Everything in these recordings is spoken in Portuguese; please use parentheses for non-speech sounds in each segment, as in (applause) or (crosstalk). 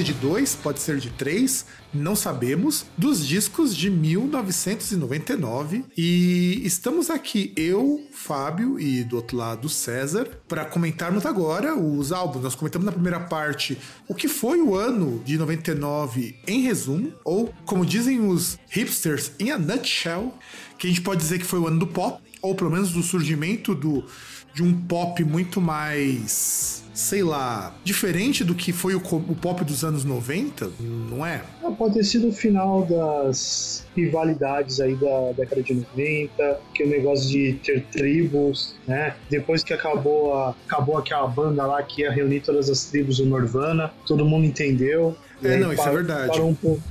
ser de dois, pode ser de três, não sabemos. Dos discos de 1999. E estamos aqui, eu, Fábio e do outro lado César, para comentarmos agora os álbuns. Nós comentamos na primeira parte o que foi o ano de 99 em resumo, ou como dizem os hipsters, em a nutshell, que a gente pode dizer que foi o ano do pop ou pelo menos do surgimento do, de um pop muito mais, sei lá, diferente do que foi o, o pop dos anos 90, não é? Ah, Pode ter sido o final das rivalidades aí da década de 90, que o negócio de ter tribos, né? Depois que acabou, a, acabou aquela banda lá que ia reunir todas as tribos do Nirvana, todo mundo entendeu. É, não, isso é parou- verdade. Parou um pouco,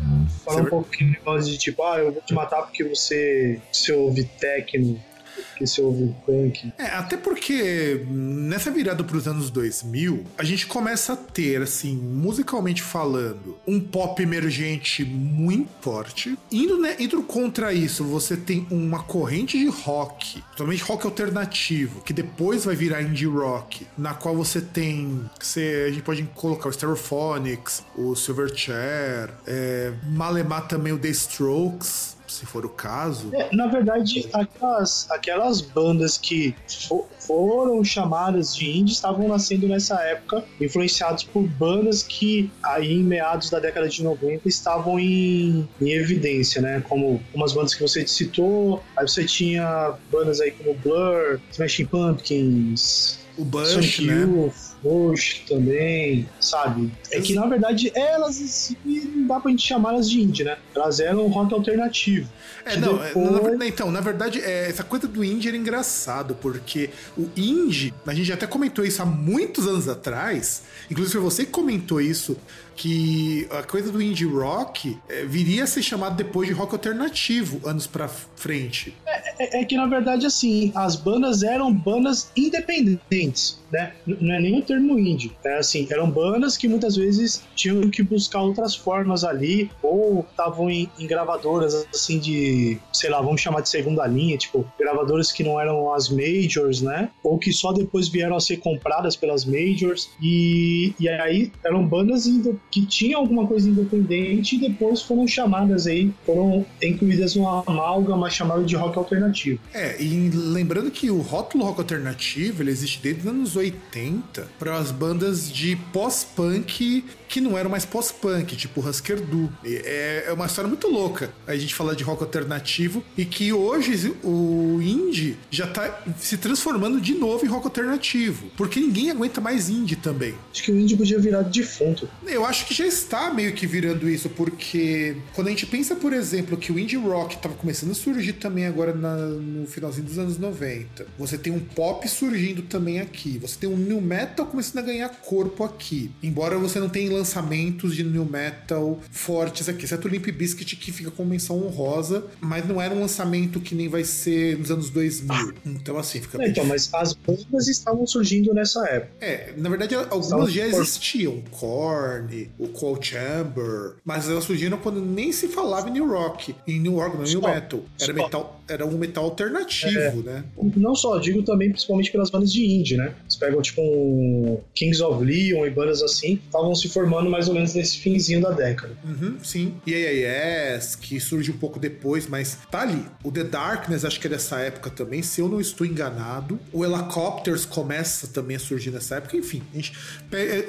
parou é um pouco aquele negócio de tipo, ah, eu vou te matar porque você, você ouve techno, porque você ouve punk. É, até porque nessa virada para os anos 2000, a gente começa a ter, assim, musicalmente falando, um pop emergente muito forte. Indo, né, indo contra isso, você tem uma corrente de rock, totalmente rock alternativo, que depois vai virar indie rock, na qual você tem, você, a gente pode colocar o Stereophonics, o Silverchair, é, malemar também o The Strokes, se for o caso. É, na verdade, aquelas, aquelas bandas que fo- foram chamadas de indie estavam nascendo nessa época, influenciados por bandas que aí em meados da década de 90 estavam em, em evidência, né? Como umas bandas que você citou, aí você tinha bandas aí como Blur, Smashing Pumpkins, O Bush, Sonic né? Youth, Bush também, sabe? É que na verdade elas não dá pra gente chamar elas de indie, né? Elas eram rock alternativo. É, não, é, depois- na- então, na verdade, é, essa coisa do indie era engraçado, porque o indie, a gente até comentou isso há muitos anos atrás, inclusive foi você que comentou isso, que a coisa do indie rock é, viria a ser chamado depois de rock alternativo, anos pra frente. É, é que na verdade, assim, as bandas eram bandas independentes, né? Não é nem o termo indie. É assim, eram bandas que muitas vezes tinham que buscar outras formas ali, ou estavam em, em gravadoras assim de, sei lá, vamos chamar de segunda linha, tipo, gravadoras que não eram as majors, né? Ou que só depois vieram a ser compradas pelas majors. E, e aí eram bandas que tinham alguma coisa independente e depois foram chamadas aí, foram incluídas numa amálgama chamada de rock alternativo. É, e lembrando que o rótulo rock alternativo ele existe desde os anos 80 para as bandas de pós-punk see que não eram mais pós-punk, tipo Husker Du. É, é uma história muito louca a gente falar de rock alternativo e que hoje o indie já tá se transformando de novo em rock alternativo, porque ninguém aguenta mais indie também. Acho que o indie podia virar defunto. Eu acho que já está meio que virando isso, porque quando a gente pensa, por exemplo, que o indie rock estava começando a surgir também agora na- no finalzinho dos anos 90, você tem um pop surgindo também aqui, você tem um new metal começando a ganhar corpo aqui, embora você não tenha lançamentos de new metal fortes aqui, exceto o Limp Bizkit que fica com menção honrosa, mas não era um lançamento que nem vai ser nos anos 2000. Então assim, fica É, bem então, mas as bandas estavam surgindo nessa época. é, na verdade, algumas Estavam já por- existiam. Korn, o Cold Chamber, mas elas surgiram quando nem se falava em New Rock, em New Rock, não, New. Metal. Era, metal. era um metal alternativo, né? Não só, digo também principalmente pelas bandas de indie, né? Você pega tipo um Kings of Leon e bandas assim, estavam se formando mais ou menos nesse finzinho da década. Uhum, sim. E AAS, que surge um pouco depois, mas tá ali. O The Darkness, acho que é dessa época também, se eu não estou enganado. O Helicopters começa também a surgir nessa época. Enfim, gente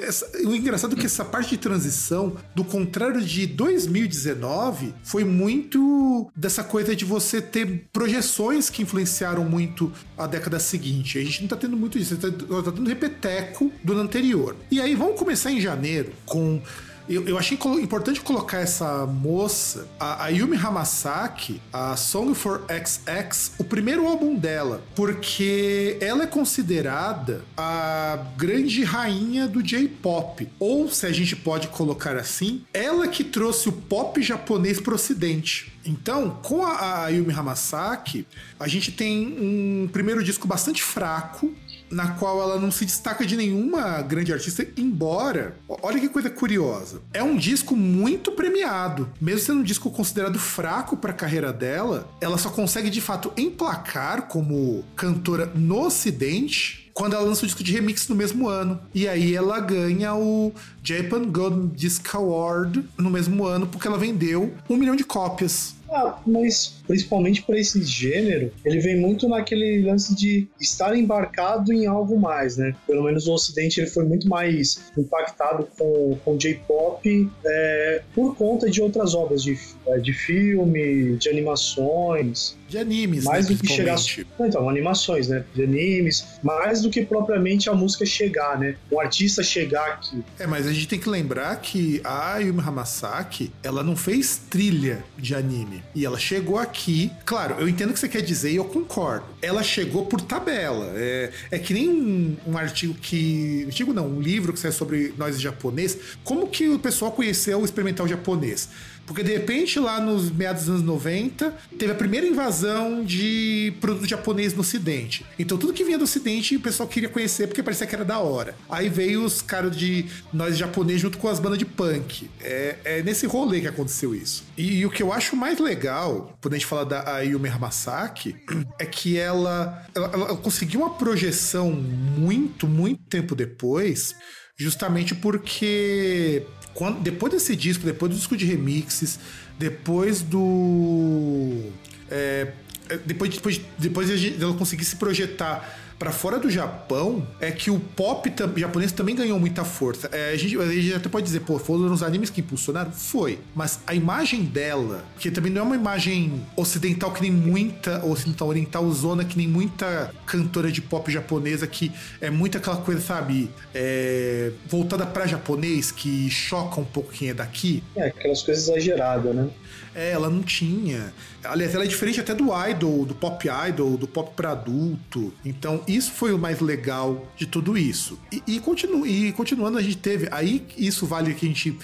essa- o engraçado é que essa parte de transição, do contrário de 2019, foi muito dessa coisa de você ter projeções que influenciaram muito a década seguinte. A gente não tá tendo muito disso, tá, tá tendo repeteco do ano anterior. E aí, vamos começar em janeiro com eu, eu achei importante colocar essa moça, a, a Yumi Hamasaki, a Song for XX, o primeiro álbum dela, porque ela é considerada a grande rainha do J-pop. Ou, se a gente pode colocar assim, ela que trouxe o pop japonês para o ocidente. Então, com a, a Yumi Hamasaki, a gente tem um primeiro disco bastante fraco, na qual ela não se destaca de nenhuma grande artista, embora, olha que coisa curiosa, é um disco muito premiado. Mesmo sendo um disco considerado fraco para a carreira dela, ela só consegue de fato emplacar como cantora no ocidente quando ela lança o disco de remix no mesmo ano. E aí ela ganha o Japan Gold Disc Award no mesmo ano, porque ela vendeu um milhão de cópias. Ah, mas principalmente para esse gênero, ele vem muito naquele lance de estar embarcado em algo mais, né? Pelo menos no Ocidente ele foi muito mais impactado com, com J-pop é, por conta de outras obras de, é, de filme, de animações. De animes, mais né, do que chegar. Então, animações, né? De animes, mais do que propriamente a música chegar, né? Um artista chegar aqui. É, mas a gente tem que lembrar que a Yumi Hamasaki, ela não fez trilha de anime. E ela chegou aqui. Claro, eu entendo o que você quer dizer e eu concordo. Ela chegou por tabela. É, é que nem um, um artigo que. Artigo não, um livro que sai sobre nós japonês. Como que o pessoal conheceu o experimental japonês? Porque de repente, lá nos meados dos anos 90, teve a primeira invasão de produto japonês no Ocidente. Então tudo que vinha do Ocidente o pessoal queria conhecer porque parecia que era da hora. Aí veio os caras de nós japonês junto com as bandas de punk. É, é nesse rolê que aconteceu isso. E, e, o que eu acho mais legal, quando a gente fala da Ayumi Hamasaki, é que ela, ela, ela conseguiu uma projeção muito, muito tempo depois justamente porque quando, depois desse disco, depois do disco de remixes, depois do. É, é depois, depois, depois dela conseguir se projetar para fora do Japão é que o pop japonês também ganhou muita força. É, a, gente, a gente até pode dizer, pô, foram os animes que impulsionaram? Foi. Mas a imagem dela, que também não é uma imagem ocidental que nem muita, ocidental oriental zona que nem muita cantora de pop japonesa que é muito aquela coisa, sabe, é, voltada para japonês, que choca um pouco quem é daqui. É, aquelas coisas exageradas, né? É, ela não tinha. Aliás, ela é diferente até do idol, do pop idol, do pop para adulto. Então, isso foi o mais legal de tudo isso. E, e, continu, e continuando, a gente teve. Aí, isso vale que a gente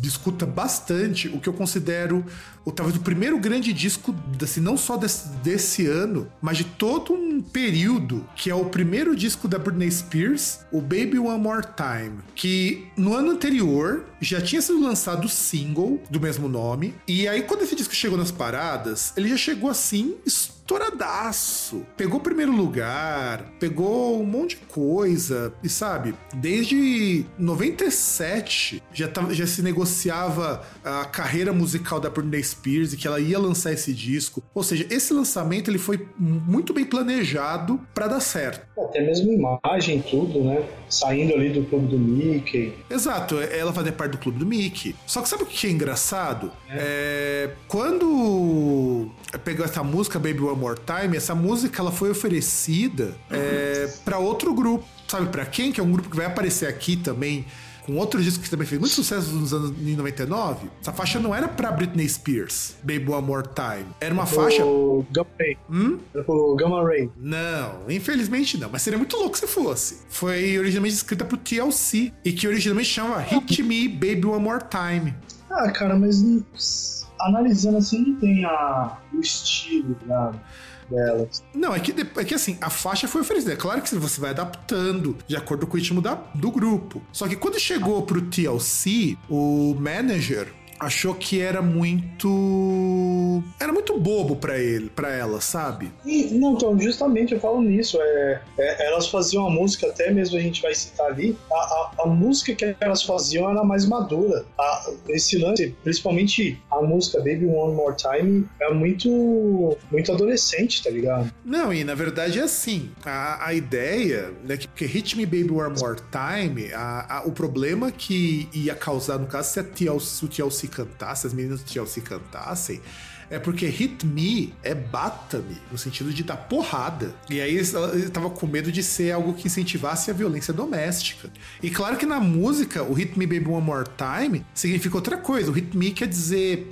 discuta bastante o que eu considero o talvez o primeiro grande disco, assim, não só desse, desse, ano, mas de todo um período, que é o primeiro disco da Britney Spears, o Baby One More Time, que no ano anterior já tinha sido lançado o single do mesmo nome, e aí quando esse disco chegou nas paradas, ele já chegou assim estouradaço. Pegou primeiro lugar, pegou um monte de coisa, e sabe, desde 97 já, tava, já se negociava a carreira musical da Britney Spears e que ela ia lançar esse disco. Ou seja, esse lançamento ele foi muito bem planejado para dar certo. Até mesmo imagem, tudo, né? Saindo ali do clube do Mickey. Exato, ela fazia parte do clube do Mickey. Só que sabe o que é engraçado? É. É, quando pegou essa música Baby One More Time, essa música ela foi oferecida é, para outro grupo. Sabe para quem? Que é um grupo que vai aparecer aqui também com outro disco que também fez muito sucesso nos anos 99, essa faixa não era pra Britney Spears, Baby One More Time. Era uma faixa. O Gamma Ray. Hum? O Gamma Ray. Não, infelizmente não, mas seria muito louco se fosse. Foi originalmente escrita pro TLC e que originalmente chama Hit Me Baby One More Time. Ah, cara, mas analisando assim, não tem a, o estilo, né? delas. Não, é que, é que assim, a faixa foi oferecida. É claro que você vai adaptando de acordo com o ritmo da, do grupo. Só que quando chegou pro TLC, o manager achou que era muito era muito bobo para ele para ela sabe? E, não então justamente eu falo nisso é, é, elas faziam a música até mesmo a gente vai citar ali a, a, a música que elas faziam era mais madura. A, esse lance principalmente a música Baby One More Time é muito muito adolescente tá ligado? Não e na verdade é assim a, a ideia né que Hit Me Baby One More Time a, a, o problema que ia causar no caso se a TLC, o TLC cantasse, as meninas do TLC cantassem, É porque hit me é bata-me, no sentido de dar porrada. E aí ele tava com medo de ser algo que incentivasse a violência doméstica. E claro que na música, o hit me baby one more time significa outra coisa. O hit me quer dizer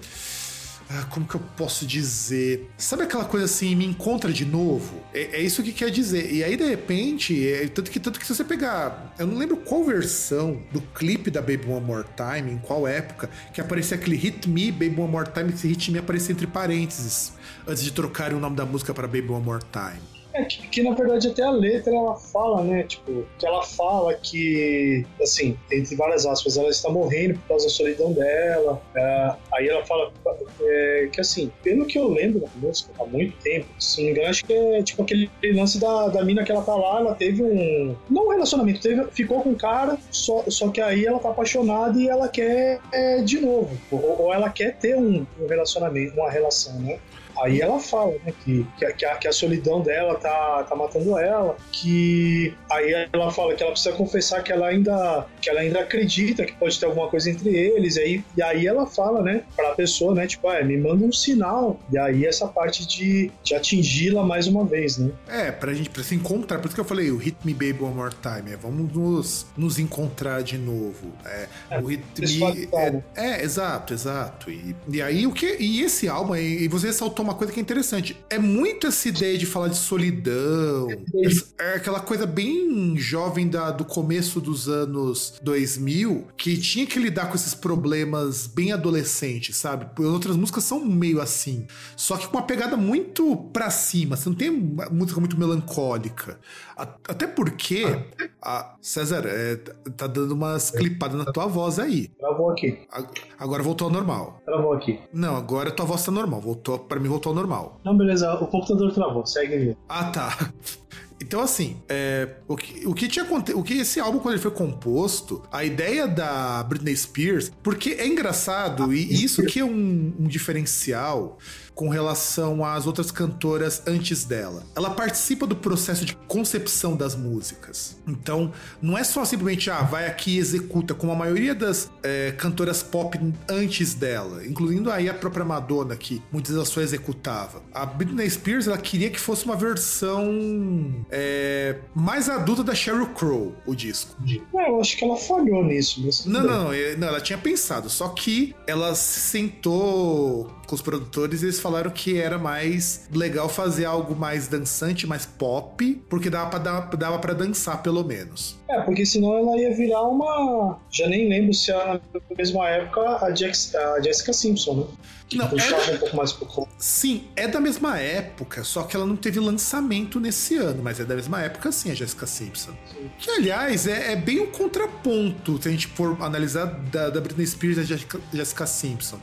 ah, como que eu posso dizer? Sabe aquela coisa assim, me encontra de novo? É, é isso que quer dizer. E aí, de repente, é, tanto, que, tanto que se você pegar. Eu não lembro qual versão do clipe da Baby One More Time, em qual época, que aparecia aquele Hit Me, Baby One More Time, esse Hit Me aparecia entre parênteses, antes de trocarem o nome da música para Baby One More Time. É que, que, na verdade até a letra ela fala, né? Tipo, que ela fala que, assim, entre várias aspas, ela está morrendo por causa da solidão dela. É, aí ela fala é, que, assim, pelo que eu lembro da música há muito tempo, se não me engano, acho que é tipo aquele lance da, da mina que ela tá lá, ela teve um. Não um relacionamento, teve, ficou com um cara, só, só que aí ela tá apaixonada e ela quer é, de novo. Ou, ou, ela quer ter um, um relacionamento, uma relação, né? Aí ela fala, né, que, que, a, que a solidão dela tá, tá matando ela, que aí ela fala que ela precisa confessar que ela ainda que ela ainda acredita que pode ter alguma coisa entre eles, e aí, e aí ela fala, né, pra pessoa, né, tipo, ah, me manda um sinal, e aí essa parte de, de atingi-la mais uma vez, né. É, pra gente, pra se encontrar, por isso que eu falei, o Hit Me Baby One More Time, é, vamos nos, nos encontrar de novo, é, é o Hit Me... É, é, exato, exato, e, e aí o que, e esse álbum, e, e você ressaltou uma coisa que é interessante. É muito essa ideia de falar de solidão. É aquela coisa bem jovem da, do começo dos anos 2000, que tinha que lidar com esses problemas bem adolescentes, sabe? Outras músicas são meio assim. Só que com uma pegada muito pra cima. Você não tem música muito melancólica. Até porque. A César, é, tá dando umas clipadas na tua voz aí. Travou aqui. Agora voltou ao normal. Travou aqui. Não, agora tua voz tá normal. Voltou, pra mim voltou ao normal. Não, beleza. O computador travou. Segue aí. Ah, tá. (laughs) Então, assim, é, o, que, o que tinha o que esse álbum, quando ele foi composto, a ideia da Britney Spears, porque é engraçado, e isso que é um, um diferencial com relação às outras cantoras antes dela. Ela participa do processo de concepção das músicas. Então, não é só simplesmente, ah, vai aqui e executa, como a maioria das é, cantoras pop antes dela, incluindo aí a própria Madonna, que muitas vezes só executava. A Britney Spears, ela queria que fosse uma versão é, mais adulta da Sheryl Crow, o disco. É, eu acho que ela falhou nisso. Não, não, não, não, ela tinha pensado, só que ela se sentou com os produtores, eles falaram que era mais legal fazer algo mais dançante, mais pop, porque dava pra, dava pra dançar pelo menos. É, porque senão ela ia virar uma. Já nem lembro se é na mesma época a, Jax, a Jessica Simpson, né? Não, é... um pouco mais pro... Sim, é da mesma época, só que ela não teve lançamento nesse ano, mas é da mesma época sim, a Jessica Simpson. Sim. Que, aliás, é, é, bem um contraponto, se a gente for analisar da, da Britney Spears e da Jessica Simpson.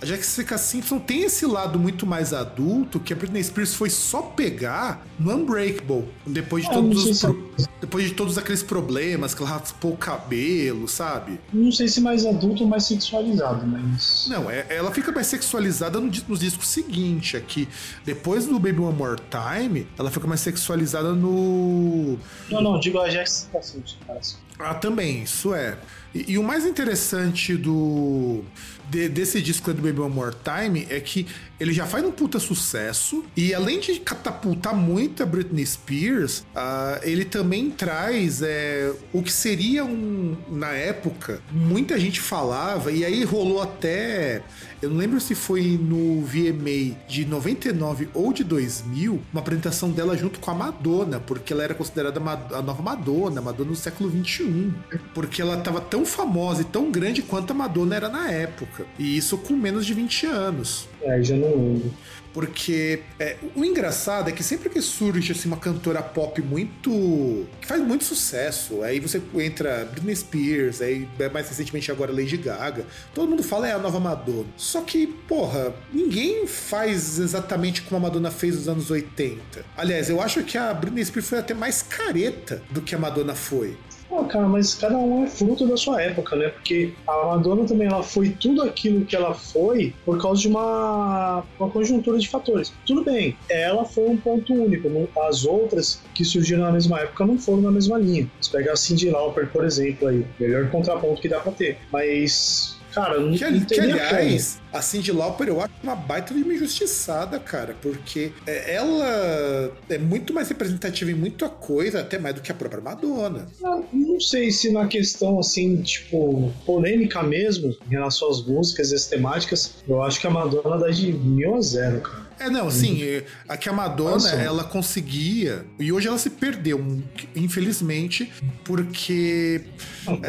A Jessica Simpson tem esse lado muito mais adulto que a Britney Spears foi só pegar no Unbreakable, depois de, ah, todos, os pro... depois de todos aqueles problemas, que ela raspou o cabelo, sabe? Não sei se mais adulto ou mais sexualizado, mas. Não, é, ela fica mais sexualizada no, no disco seguinte, aqui. Depois do Baby One More Time, ela fica mais sexualizada no. Não, não, digo a Jessica Simpson, parece. Ah, também, isso é. E, e o mais interessante do de, desse disco do Baby One More Time é que ele já faz um puta sucesso e além de catapultar muito a Britney Spears, uh, ele também traz é, o que seria um na época muita gente falava e aí rolou até eu não lembro se foi no VMA de 99 ou de 2000, uma apresentação dela junto com a Madonna, porque ela era considerada a nova Madonna, Madonna do século 21, porque ela estava tão famosa e tão grande quanto a Madonna era na época, e isso com menos de 20 anos. É, já não lembro. Porque é, o engraçado é que sempre que surge assim, uma cantora pop muito. que faz muito sucesso, aí você entra Britney Spears, aí mais recentemente agora Lady Gaga, todo mundo fala é a nova Madonna. Só que, porra, ninguém faz exatamente como a Madonna fez nos anos 80. Aliás, eu acho que a Britney Spears foi até mais careta do que a Madonna foi. Pô, cara, mas cada um é fruto da sua época, né? Porque a Madonna também ela foi tudo aquilo que ela foi por causa de uma, uma conjuntura de fatores. Tudo bem, ela foi um ponto único. As outras que surgiram na mesma época não foram na mesma linha. Se pegar a Cindy Lauper, por exemplo, aí, melhor contraponto que dá pra ter. Mas cara, não, Que, não que, aliás, a Cindy Lauper eu acho uma baita de uma injustiçada, cara, porque é, ela é muito mais representativa em muita coisa, até mais do que a própria Madonna. como. Não, não sei se na questão, assim, tipo, polêmica mesmo, em relação às músicas e as temáticas, eu acho que a Madonna dá de mil a zero, cara. É, não, sim, é, a que a Madonna, Nossa. ela conseguia, e hoje ela se perdeu, infelizmente, porque Não,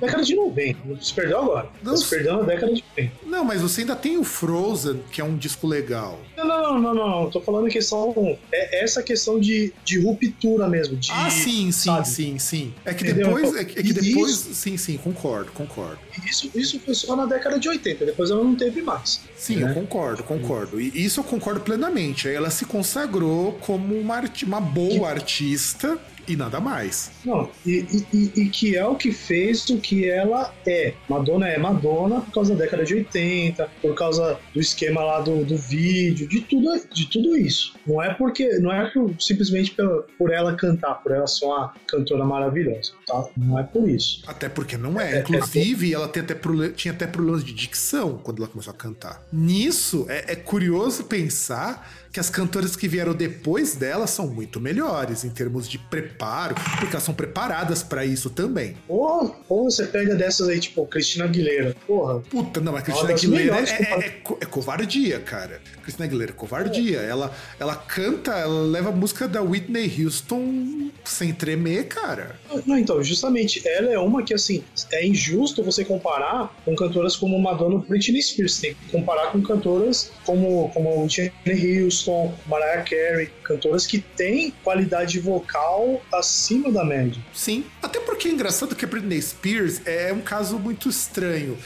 Década de 90, não se perdeu agora. Não se perdeu na década de 90. Não, mas você ainda tem o Frozen, que é um disco legal. Não, não, não, não, não. Tô falando em questão. É essa questão de, de ruptura mesmo. De, ah, sim, sim, sabe? sim, sim. É que Entendeu? depois. É que, é que depois. isso- Sim, sim, concordo, concordo. Isso, isso foi só na década de 80, depois ela não teve mais. Sim, né? eu concordo, concordo. E isso eu concordo plenamente. Ela se consagrou como uma, uma boa artista e nada mais. Não, e, e- e- que é o que fez o que ela é. Madonna é Madonna por causa da década de 80, por causa do esquema lá do, do vídeo, de tudo, de tudo isso. Não é porque. Não é simplesmente pela- por ela cantar, por ela ser uma cantora maravilhosa, tá? Não é por isso. Até porque não é. É, Inclusive, ela tem até tinha até problemas de dicção quando ela começou a cantar. Nisso, é, é curioso pensar que as cantoras que vieram depois dela são muito melhores em termos de preparo, porque elas são preparadas pra isso também. Ou, ou você pega dessas aí, tipo, Cristina Aguilera. Porra, Puta, não, a Cristina Aguilera é, é- é é covardia, cara. Cristina Aguilera é covardia. Ela, ela canta, ela leva a música da Whitney Houston sem tremer, cara. Não, então, justamente, ela é uma que, assim, é injusto você comparar com cantoras como Madonna ou Britney Spears. Tem que comparar com cantoras como, como Whitney Houston, Mariah Carey, cantoras que têm qualidade vocal acima da média. Sim. Até porque é engraçado que a Britney Spears é um caso muito estranho.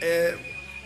É,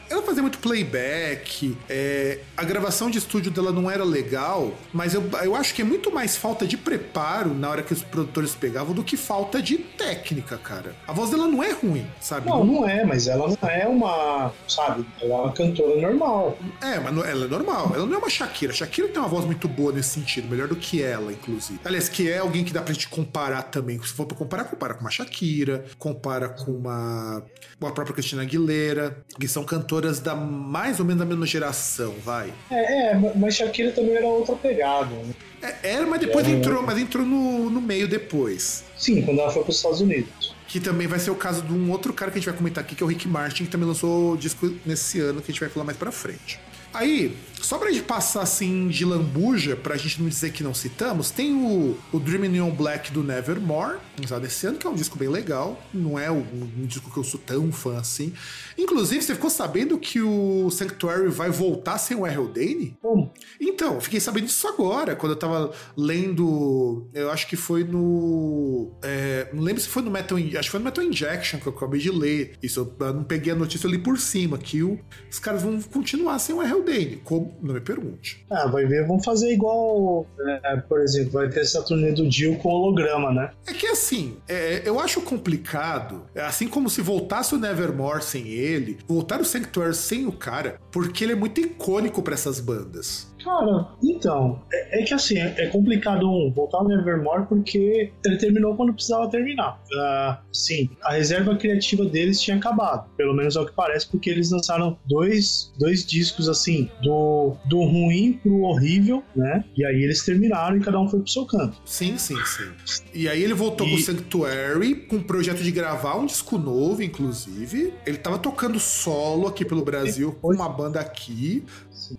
Ela fazia muito playback, é, a gravação de estúdio dela não era legal, mas eu, eu acho que é muito mais falta de preparo na hora que os produtores pegavam do que falta de técnica, cara. A voz dela não é ruim, sabe? Não, não é, mas ela não é uma, sabe, ela é uma cantora normal. É, mas não- ela é normal. Ela não é uma Shakira. Shakira tem uma voz muito boa nesse sentido, melhor do que ela, inclusive. Aliás, que é alguém que dá pra gente comparar também. Se for pra comparar, compara com uma Shakira, compara com uma, com a própria Cristina Aguilera, que são cantoras da mais ou menos da mesma geração, vai. É, é, mas Shakira também era outra pegada. né? É, era, mas depois É. entrou, mas entrou no, no meio depois. Sim, quando ela foi para os Estados Unidos. Que também vai ser o caso de um outro cara que a gente vai comentar aqui, que é o Rick Martin, que também lançou disco nesse ano, que a gente vai falar mais pra frente. Aí, só pra gente passar assim de lambuja, pra gente não dizer que não citamos, tem o, o Dreaming Neon Black do Nevermore, lançado esse ano, que é um disco bem legal. Não é um, um disco que eu sou tão fã assim. Inclusive, você ficou sabendo que o Sanctuary vai voltar sem o Errol Dane? Como? Então, eu fiquei sabendo disso agora, quando eu tava lendo. Eu acho que foi no. é, não lembro se foi no Metal. Acho que foi no Metal Injection que eu acabei de ler. Isso, eu não peguei a notícia, eu li por cima, que o- os caras vão continuar sem o R.L. Dane. Como? Não me pergunte. Ah, vai ver, vamos fazer igual, é, por exemplo, vai ter essa turnê do Dio com holograma, né? É que assim, é, eu acho complicado, é, assim como se voltasse o Nevermore sem ele, voltar o Sanctuary sem o cara, porque ele é muito icônico pra essas bandas. Cara, então, é, é que assim, é, é complicado um, voltar ao Nevermore porque ele terminou quando precisava terminar. Ah, sim, a reserva criativa deles tinha acabado, pelo menos é o que parece, porque eles lançaram dois, dois discos assim, do, do ruim pro horrível, né? E aí eles terminaram e cada um foi pro seu canto. Sim, sim, sim. E aí ele voltou E- com o Sanctuary, com o projeto de gravar um disco novo, inclusive. Ele tava tocando solo aqui pelo Brasil com uma banda aqui.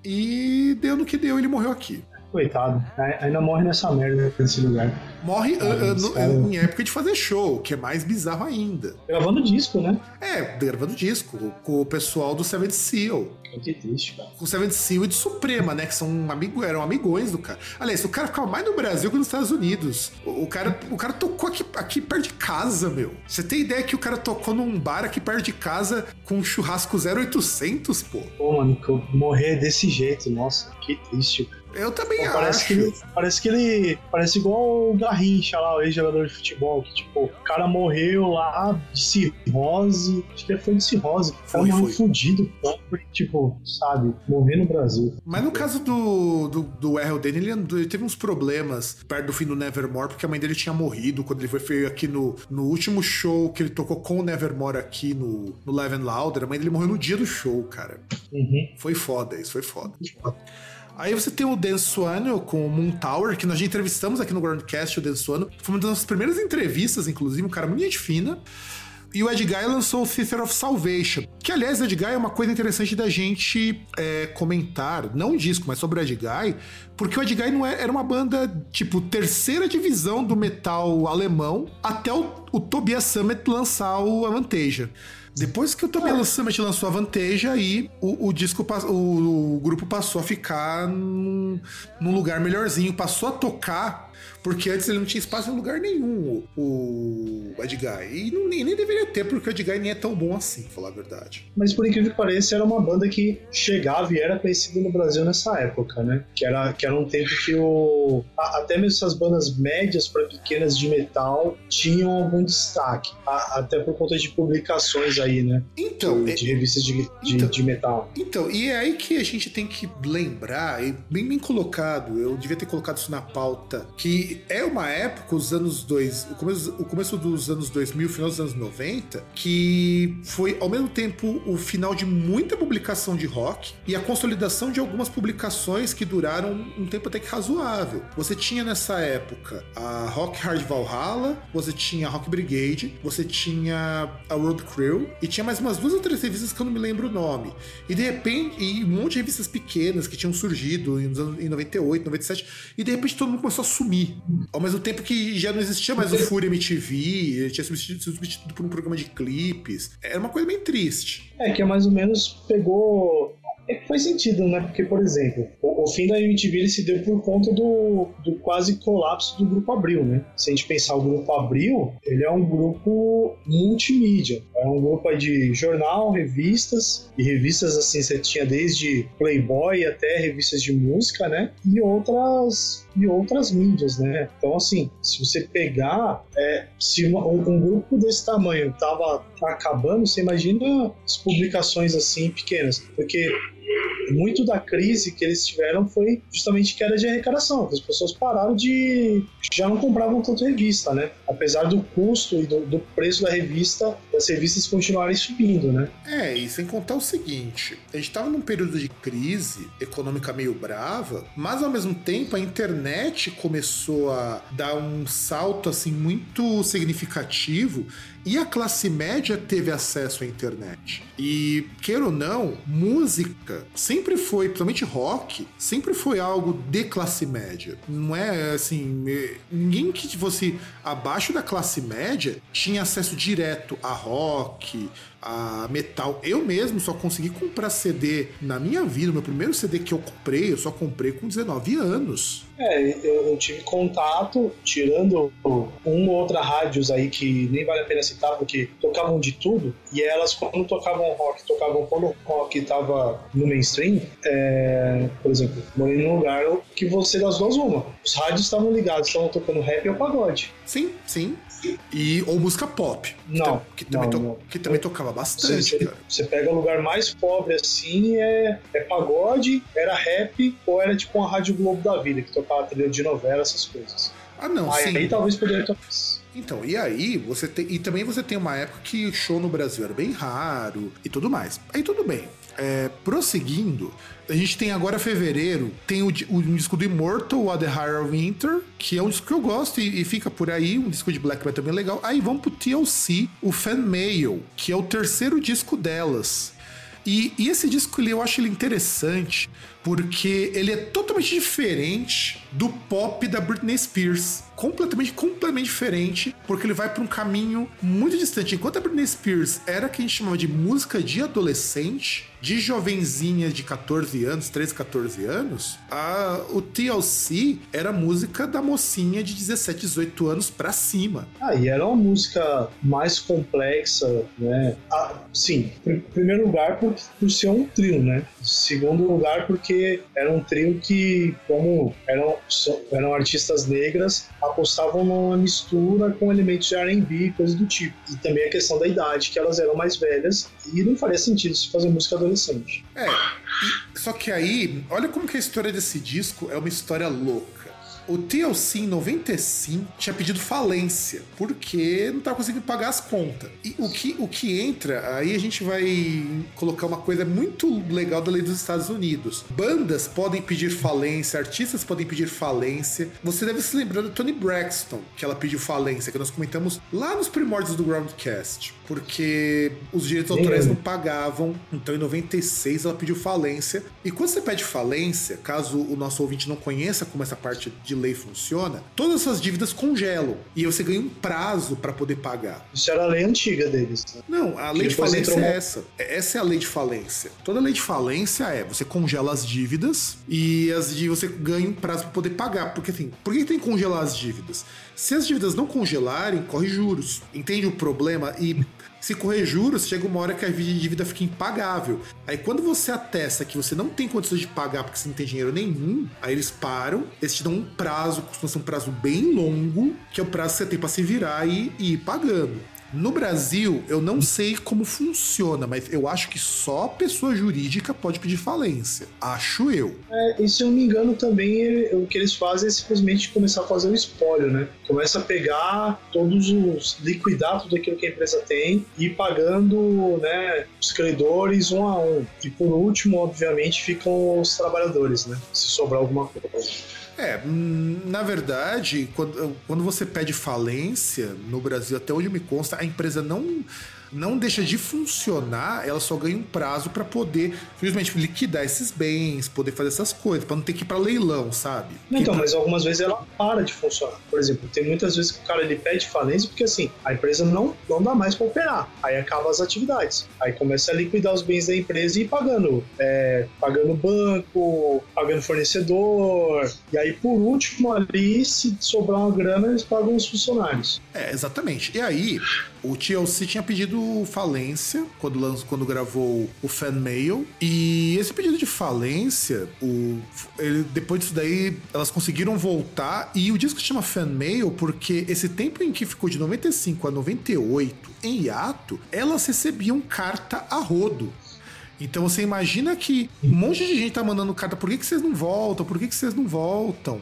E deu no que deu, ele morreu aqui. Coitado, ai- ainda morre nessa merda nesse lugar. Morre no- cara- em época de fazer show, que é mais bizarro ainda. Gravando disco, né? É, gravando disco com o pessoal do Seventh Seal. Que triste, cara. Com o Seventh Seal e de Suprema, né? Que são um amigo, eram amigões do cara. Aliás, o cara ficava mais no Brasil que nos Estados Unidos. O, o cara, o cara tocou aqui, aqui perto de casa, meu. Você tem ideia que o cara tocou num bar aqui perto de casa com um churrasco 0800, pô? Pô, mano, que eu morrer desse jeito, nossa, que triste. cara. Eu também Pô, parece acho. que, ele, parece que ele. Parece igual o Garrincha lá, o ex-jogador de futebol, que tipo, o cara morreu lá de cirrose. Acho que ele foi de cirrose. O cara Foi, morreu foi. fudido, pobre, sabe, morrer no Brasil. Mas no caso do, do, do Errol Dane, ele, ele teve uns problemas perto do fim do Nevermore, porque a mãe dele tinha morrido quando ele foi feio aqui no, no último show que ele tocou com o Nevermore aqui no, no Live and Louder. A mãe dele morreu no dia do show, cara. Uhum. Foi foda, isso foi foda. Aí você tem o Dan Suano com o Moon Tower, que nós já entrevistamos aqui no Groundcast, o Dan Suano. Foi uma das nossas primeiras entrevistas, inclusive, um cara muito gente fina. E o Ed Guy lançou o Theater of Salvation. Que, aliás, o Ed Guy é uma coisa interessante da gente é, comentar, não um disco, mas sobre o Ed Guy, porque o Ed Guy não é- era uma banda, tipo, terceira divisão do metal alemão, até o, o Tobias Summit lançar o Avantasia. Depois que o Tobias Summit lançou a Vantage, aí o, o disco, o, o grupo passou a ficar num, num lugar melhorzinho, passou a tocar, porque antes ele não tinha espaço em lugar nenhum, o, o Ed Guy. E não, nem, nem deveria ter, porque o Ed Guy nem é tão bom assim, pra falar a verdade. Mas por incrível que pareça, era uma banda que chegava e era conhecida no Brasil nessa época, né? Que era, que era um tempo que o. a- Até mesmo essas bandas médias para pequenas de metal tinham algum destaque. A- até por conta de publicações aí, né? Então, de, é- de revistas de, de, então- de metal. Então, e é aí que a gente tem que lembrar, e bem, bem colocado, eu devia ter colocado isso na pauta, que é uma época, os anos dois, o começo, o começo dos anos 2000, final dos anos 90, que foi ao mesmo tempo o final de muita publicação de rock e a consolidação de algumas publicações que duraram um tempo até que razoável. Você tinha nessa época a Rock Hard Valhalla, você tinha a Rock Brigade, você tinha a Road Crew e tinha mais umas duas ou três revistas que eu não me lembro o nome. E de repente, e um monte de revistas pequenas que tinham surgido em, nos anos- em 98, 97, e de repente todo mundo começou a sumir. Ao mesmo tempo que já não existia mais o Fury MTV, ele tinha sido substituído, por um programa de clipes. Era uma coisa bem triste. É, que é mais ou menos pegou. É que faz sentido, né? Porque, por exemplo, o, o fim da MTV se deu por conta do, do quase colapso do Grupo Abril, né? Se a gente pensar o Grupo Abril, ele é um grupo multimídia. É um grupo de jornal, revistas, e revistas assim, você tinha desde Playboy até revistas de música, né? E outras e outras mídias, né? Então, assim, se você pegar, é, se uma- um, um grupo desse tamanho tava acabando, você imagina as publicações assim pequenas, porque muito da crise que eles tiveram foi justamente queda de arrecadação, as pessoas pararam de. já não compravam tanto revista, né? Apesar do custo e do, do preço da revista, das revistas continuarem subindo, né? É, e sem contar o seguinte: a gente tava num período de crise econômica meio brava, mas ao mesmo tempo a internet começou a dar um salto assim muito significativo e a classe média teve acesso à internet. E, queira ou não, música sempre foi, principalmente rock, sempre foi algo de classe média. Não é assim, eh, ninguém que fosse abaixo da classe média tinha acesso direto a rock, a metal. Eu mesmo só consegui comprar CD na minha vida. Meu primeiro CD que eu comprei, eu só comprei com 19 anos. É, eu, eu tive contato, tirando uma ou outra rádios aí que nem vale a pena citar, porque tocavam de tudo, e elas, quando tocavam rock, tocavam quando o rock tava no mainstream, é, por exemplo, morei num lugar que você das duas uma. Os rádios estavam ligados, estavam tocando rap ou pagode. Sim, sim. E, ou música pop. que Não, Que, também, não, to- não. que também tocava bastante, Você, cara. você pega o lugar mais pobre assim, é, é pagode, era rap, ou era tipo uma Rádio Globo da vida, que tocava trilha de novela, essas coisas. Ah, não, aí, sim. aí talvez poderia tocar. Então, e aí você tem. E também você tem uma época que show no Brasil era bem raro e tudo mais. Aí tudo bem. É, prosseguindo, a gente tem agora fevereiro, tem o, o disco do Immortal, o The Higher Winter, que é um disco que eu gosto e, e fica por aí, um disco de black metal bem legal. Aí vamos pro TLC, o Fan Mail, que é o terceiro disco delas. E, e esse disco eu acho ele interessante porque ele é totalmente diferente do pop da Britney Spears. Completamente, completamente diferente, porque ele vai para um caminho muito distante. Enquanto a Britney Spears era o que a gente chamava de música de adolescente, de jovenzinha de 14 anos, 13, 14 anos, a, o TLC era música da mocinha de 17, 18 anos pra cima. Ah, e era uma música mais complexa, né? Ah, sim, em primeiro lugar por, por ser um trio, né? Segundo lugar porque era um trio que, como eram, eram artistas negras, apostavam numa mistura com elementos de R&B, coisas do tipo. E também a questão da idade, que elas eram mais velhas e não faria sentido se fazer música adolescente. É, e, só que aí, olha como que a história desse disco é uma história louca. O TLC em 95 tinha pedido falência, porque não estava conseguindo pagar as contas. E o que, o que entra, aí a gente vai colocar uma coisa muito legal da lei dos Estados Unidos. Bandas podem pedir falência, artistas podem pedir falência. Você deve se lembrar do Tony Braxton, que ela pediu falência, que nós comentamos lá nos primórdios do Groundcast. Porque os direitos autorais não pagavam. Então, em 96, ela pediu falência. E quando você pede falência, caso o nosso ouvinte não conheça como essa parte de lei funciona, todas essas dívidas congelam e você ganha um prazo para poder pagar. Isso era a lei antiga deles. Né? Não, a lei que de falência é essa. Essa é a lei de falência. Toda lei de falência é você congela as dívidas e as dívidas você ganha um prazo para poder pagar. Porque assim, por que tem que congelar as dívidas? Se as dívidas não congelarem, corre juros. Entende o problema? E se correr juros, chega uma hora que a dívida fica impagável. Aí quando você atesta que você não tem condições de pagar porque você não tem dinheiro nenhum, aí eles param, eles te dão um prazo, costuma ser um prazo bem longo, que é o prazo que você tem para se virar e, e ir pagando. No Brasil, eu não sei como funciona, mas eu acho que só pessoa jurídica pode pedir falência. Acho eu. É, e se eu não me engano, também o que eles fazem é simplesmente começar a fazer o espólio, né? Começa a pegar todos os. liquidar tudo aquilo que a empresa tem e ir pagando né, os credores um a um. E por último, obviamente, ficam os trabalhadores, né? Se sobrar alguma coisa. É, hum, na verdade, quando, quando você pede falência no Brasil, até onde me consta, a empresa não não deixa de funcionar, ela só ganha um prazo para poder, simplesmente, liquidar esses bens, poder fazer essas coisas, para não ter que ir para leilão, sabe? Então, mas algumas vezes ela para de funcionar. Por exemplo, tem muitas vezes que o cara ele pede falência porque assim, a empresa não, não dá mais para operar. Aí acaba as atividades. Aí começa a liquidar os bens da empresa e ir pagando, é, pagando banco, pagando fornecedor. E aí, por último, ali, se sobrar uma grana, eles pagam os funcionários. É, exatamente. E aí, o TLC tinha pedido falência quando, lançou, quando gravou o Fan Mail. E esse pedido de falência, o, ele, depois disso daí, elas conseguiram voltar. E o disco se chama Fan Mail porque esse tempo em que ficou de 95 a 98 em hiato, elas recebiam carta a rodo. Então você imagina que um monte de gente tá mandando carta, por que, que vocês não voltam? Por que, que vocês não voltam?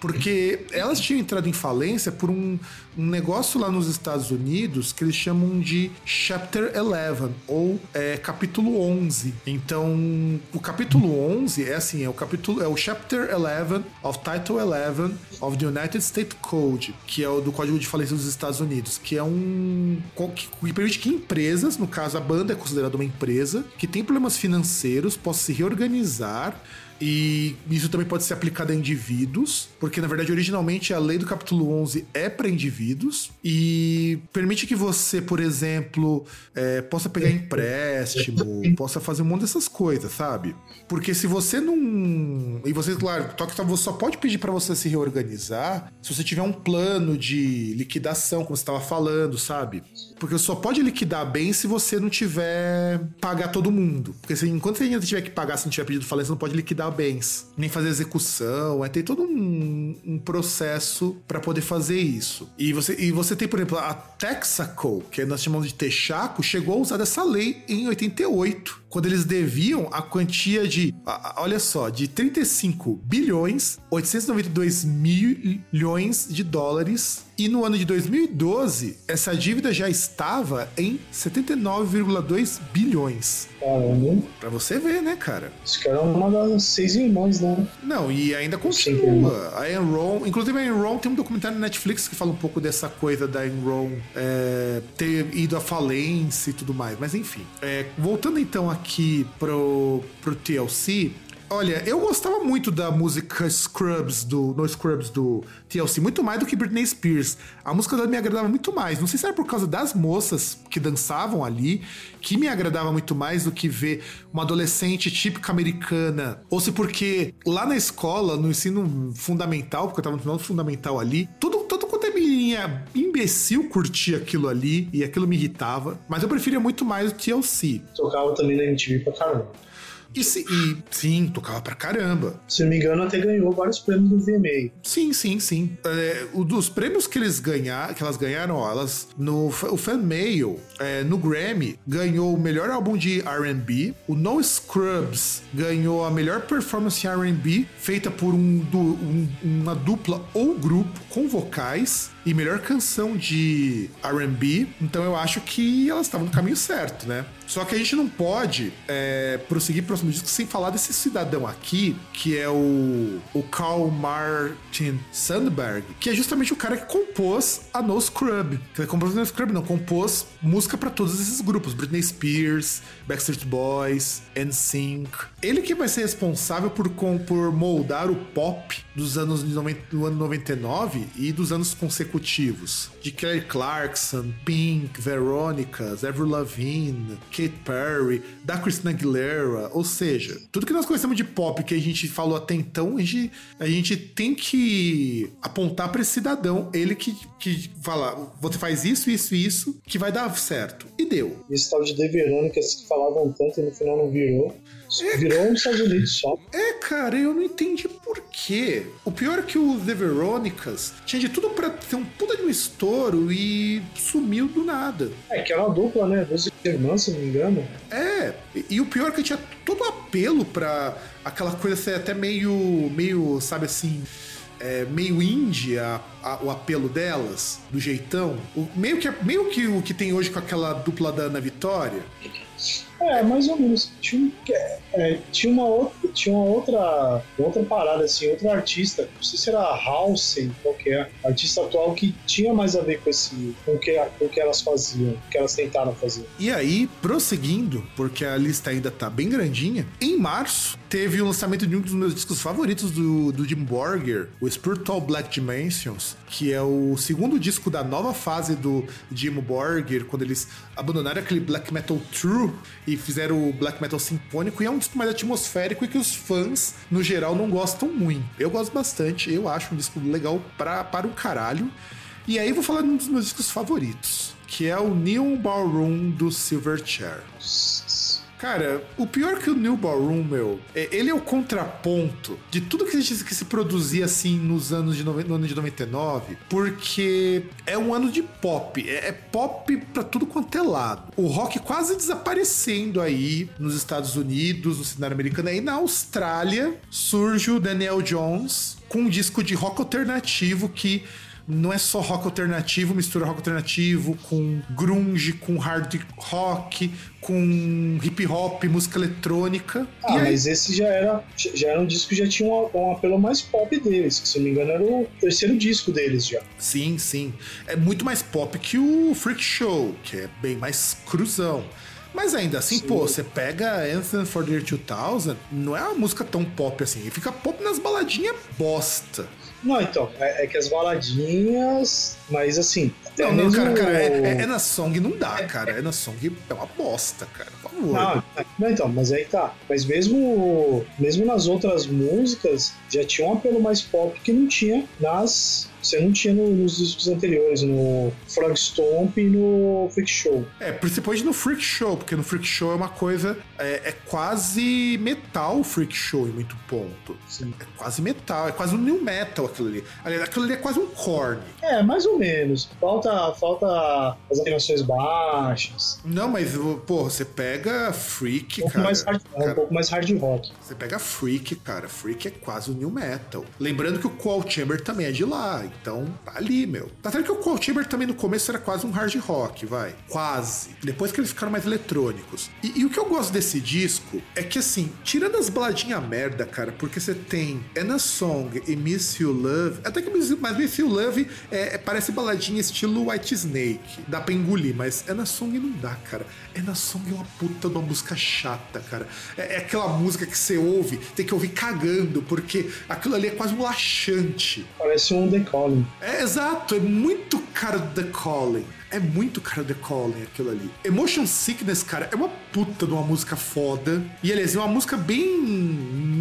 Porque elas tinham entrado em falência por um, um negócio lá nos Estados Unidos que eles chamam de Chapter 11 ou é, capítulo 11. Então, o capítulo 11 é assim, é o capítulo é o Chapter 11 of Title 11 of the United States Code, que é o do Código de Falência dos Estados Unidos, que é um que, que permite que empresas, no caso a banda é considerada uma empresa que tem problemas financeiros, possa se reorganizar e isso também pode ser aplicado a indivíduos, porque na verdade originalmente a lei do capítulo 11 é para indivíduos e permite que você, por exemplo, é, possa pegar empréstimo, (laughs) possa fazer um monte dessas coisas, sabe? Porque se você não. E você, claro, Toque só pode pedir para você se reorganizar se você tiver um plano de liquidação, como você estava falando, sabe? Porque só pode liquidar bem se você não tiver pagar todo mundo. Porque se, enquanto você ainda tiver que pagar, se não tiver pedido falência, não pode liquidar bens. Nem fazer execução. É ter todo um, um processo para poder fazer isso. E você, e você tem, por exemplo, a Texaco, que nós chamamos de Texaco, chegou a usar essa lei em 88 quando eles deviam a quantia de, olha só, de 35 bilhões 892 milhões de dólares. E no ano de 2012, essa dívida já estava em 79,2 bilhões. Caramba. Pra você ver, né, cara? Isso que era uma das seis irmãs, né? Não, e ainda continua. A Enron, inclusive a Enron tem um documentário na Netflix que fala um pouco dessa coisa da Enron é, ter ido à falência e tudo mais. Mas enfim, é, voltando então aqui pro, pro TLC, Olha, eu gostava muito da música Scrubs, do No Scrubs do TLC, muito mais do que Britney Spears. A música dela me agradava muito mais. Não sei se era por causa das moças que dançavam ali, que me agradava muito mais do que ver uma adolescente típica americana. Ou se porque lá na escola, no ensino fundamental, porque eu tava no do fundamental ali, todo, todo quanto é menininha imbecil curtia aquilo ali e aquilo me irritava. Mas eu preferia muito mais o TLC. Tocava também na MTV pra caramba. E, se, e sim, tocava pra caramba. Se não me engano, até ganhou vários prêmios do VMA. Sim, sim, sim. É, o dos prêmios que eles ganhar, que elas ganharam, ó, elas no o Fan Mail, é, no Grammy, ganhou o melhor álbum de R&B. O No Scrubs ganhou a melhor performance em R&B feita por um, um, uma dupla ou grupo com vocais e melhor canção de RB. Então eu acho que elas estavam no caminho certo, né? Só que a gente não pode é, prosseguir pro próximo disco sem falar desse cidadão aqui, que é o, o Carl Martin Sandberg, que é justamente o cara que compôs a No Scrub. Que compôs a No Scrub, não, compôs música para todos esses grupos: Britney Spears, Backstreet Boys, NSYNC. Ele que vai ser responsável por, por moldar o pop dos anos do ano 99 e dos anos consecutivos. De Kelly Clarkson, Pink, Veronica, Avril Lavigne, Katy Perry, da Christina Aguilera, ou seja, tudo que nós conhecemos de pop que a gente falou até então, a gente, a gente tem que apontar para esse cidadão, ele que, que fala, você faz isso, isso e isso, que vai dar certo. E deu. Esse tal de The Verônica que falavam tanto e no final não virou. É, Virou um Estados Unidos só. É, cara, eu não entendi por quê. O pior é que o The Veronicas tinha de tudo pra ter um puta de um estouro e sumiu do nada. É, que era uma dupla, né? Doze irmãs, se não me engano. É, e, e o pior é que tinha todo o apelo pra aquela coisa ser até meio, meio, sabe assim é, meio índia o apelo delas, do jeitão. O, meio, que, meio que o que tem hoje com aquela dupla da Ana Vitória. É, mais ou menos. Tinha, é, tinha, uma, outra, tinha uma outra, outra parada, assim, outro artista, não sei se era Halsey, qualquer é, artista atual que tinha mais a ver com esse, com o que, com o que elas faziam, que elas tentaram fazer. E aí, prosseguindo, porque a lista ainda tá bem grandinha, em março teve o lançamento de um dos meus discos favoritos do, do Jim Borger, o Spiritual Black Dimensions, que é o segundo disco da nova fase do Jim Borger, quando eles abandonaram aquele black metal true e fizeram o black metal sinfônico, e é um disco mais atmosférico e que os fãs, no geral, não gostam muito. Eu gosto bastante, eu acho um disco legal pra, para o caralho. E aí vou falar de um dos meus discos favoritos, que é o Neon Ballroom do Silverchair. Cara, o pior que o New Ballroom, meu, é, ele é o contraponto de tudo que, que se produzia assim nos anos de, no, no ano de 99, porque é um ano de pop. É, é pop pra tudo quanto é lado. O rock quase desaparecendo aí nos Estados Unidos, no cenário americano. Aí na Austrália surge o Daniel Jones com um disco de rock alternativo que não é só rock alternativo, mistura rock alternativo com grunge, com hard rock, com hip hop, música eletrônica. Ah, aí... mas esse já era, já era um disco que já tinha um, um, apelo mais pop deles, que se não me engano era o terceiro disco deles já. Sim, sim. É muito mais pop que o Freak Show, que é bem mais cruzão. Mas ainda assim, Sim. pô, você pega Anthem for the Year 2000, não é uma música tão pop assim. Fica pop nas baladinhas bosta. Não, então, é, é, que as baladinhas, mas assim. Não, não, cara, cara, é, é, na song não dá, cara. É na song é uma bosta, cara. Por favor. Não, não, então, mas aí tá. Mas mesmo, mesmo nas outras músicas, já tinha um apelo mais pop que não tinha nas você não tinha no, nos discos anteriores, no Frog Stomp e no Freak Show. É, principalmente no Freak Show, porque no Freak Show é uma coisa. É, é quase metal o Freak Show em muito ponto. Sim. É quase metal, é quase um new metal aquilo ali. Aquilo ali é quase um corn. É, mais ou menos. Falta, falta as afinações baixas. Não, mas, pô, você pega Freak, um pouco cara, Mais hard, cara, um pouco mais hard rock. Você pega Freak, cara. Freak é quase um new metal. Lembrando que o Qual Chamber também é de lá. Então, tá ali, meu. Tá certo que o Cold Chamber também no começo era quase um hard rock, vai. Quase. Depois que eles ficaram mais eletrônicos. E, e o que eu gosto desse disco é que, assim, tirando as baladinhas merda, cara, porque você tem Anna Song e Miss You Love. Até que mas Miss You Love é, é, parece baladinha estilo White Snake. Dá pra engolir, mas Anna Song não dá, cara. Anna Song é uma puta de uma música chata, cara. É, é aquela música que você ouve, tem que ouvir cagando, porque aquilo ali é quase um laxante. Parece um decor Calling. É exato, é muito cara do The Calling. É muito cara The Calling aquilo ali. Emotion Sickness, cara, é uma puta de uma música foda. E aliás, é uma música bem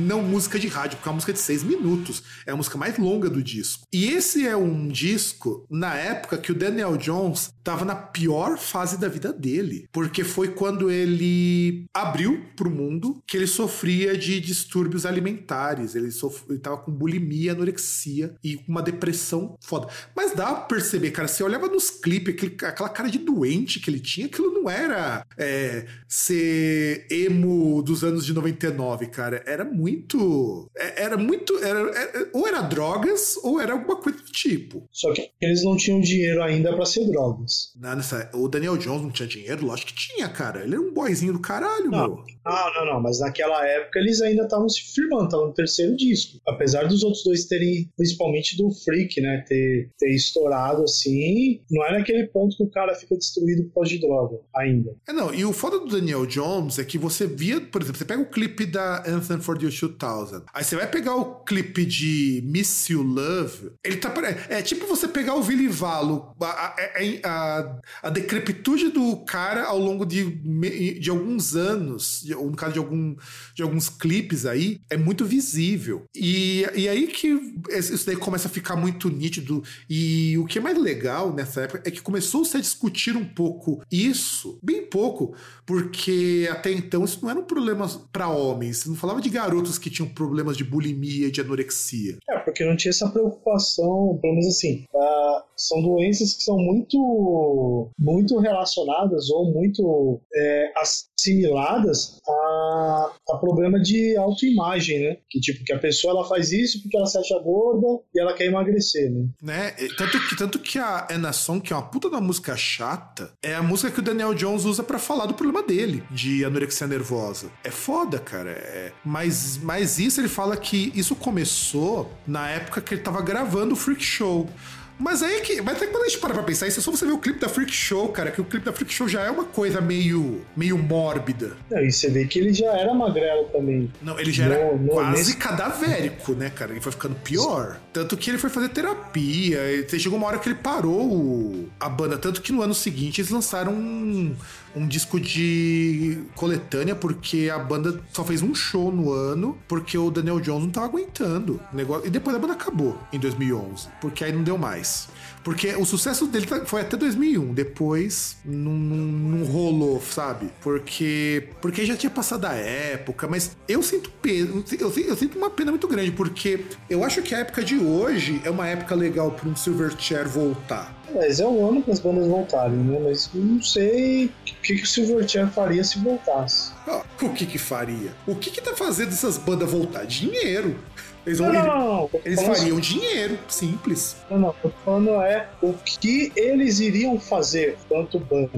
não música de rádio, porque é uma música de seis minutos. É a música mais longa do disco. E esse é um disco, na época, que o Daniel Jones estava na pior fase da vida dele. Porque foi quando ele abriu pro mundo que ele sofria de distúrbios alimentares. Ele, sof... ele tava com bulimia, anorexia e uma depressão foda. Mas dá pra perceber, cara, você olhava nos clipes, aquela cara de doente que ele tinha, aquilo não era é, ser emo dos anos de 99, cara. Era muito. É, era muito. Era, era, é, ou era drogas, ou era alguma coisa do tipo. Só que eles não tinham dinheiro ainda para ser drogas. Não, o Daniel Jones não tinha dinheiro? Lógico que tinha, cara. Ele era um boyzinho do caralho, não. meu. Ah, não, não, mas naquela época eles ainda estavam se firmando, estavam no terceiro disco. Apesar dos outros dois terem, principalmente do Freak, né, ter, ter estourado assim, não era aquele ponto que o cara fica destruído por causa de droga ainda. É, não, e o foda do Daniel Jones é que você via, por exemplo, você pega o clipe da Anthem for the 2000, aí você vai pegar o clipe de Miss You Love, ele tá. É, é tipo você pegar o Vilivalo, a, a, a, a decrepitude do cara ao longo de, de alguns anos, ou no caso de, algum, de alguns clipes aí, é muito visível. E, e aí que isso daí começa a ficar muito nítido. E o que é mais legal nessa época é que começou-se a discutir um pouco isso, bem pouco, porque até então isso não era um problema para homens. Não falava de garotos que tinham problemas de bulimia, de anorexia. É, porque não tinha essa preocupação, pelo menos assim. Uh, são doenças que são muito, muito relacionadas ou muito é, assimiladas a, a problema de autoimagem, né? Que tipo, que a pessoa ela faz isso porque ela se acha gorda e ela quer emagrecer, né? né? Tanto que, tanto que a Anna Song, que é uma puta da música chata, é a música que o Daniel Jones usa para falar do problema dele, de anorexia nervosa. É foda, cara. É... Mas, mas isso ele fala que isso começou na época que ele tava gravando o Freak Show. Mas aí que. Mas quando a gente para pra pensar isso, é só você ver o clipe da Freak Show, cara, que o clipe da Freak Show já é uma coisa meio. meio mórbida. Não, e você vê que ele já era magrelo também. Não, ele já era quase nesse... cadavérico, né, cara? Ele foi ficando pior. Tanto que ele foi fazer terapia. Chegou uma hora que ele parou a banda. Tanto que no ano seguinte eles lançaram um um disco de coletânea, porque a banda só fez um show no ano, porque o Daniel Jones não tava aguentando. O negócio... E depois a banda acabou em 2011, porque aí não deu mais. Porque o sucesso dele tá, foi até 2001, depois não, não, não, rolou, sabe? Porque porque já tinha passado a época, mas eu sinto pena, eu, eu, sinto uma pena muito grande, porque eu acho que a época de hoje é uma época legal para um Silverchair voltar. Mas é o ano para as bandas voltarem, né? Mas não sei o que, que o Silverchair faria se voltasse. Ah, o que que faria? O que que tá fazendo essas bandas voltar? Dinheiro. Eles, vão, não, não, eles fariam dinheiro, simples. Não, não, tô falando é o que eles iriam fazer, tanto banda,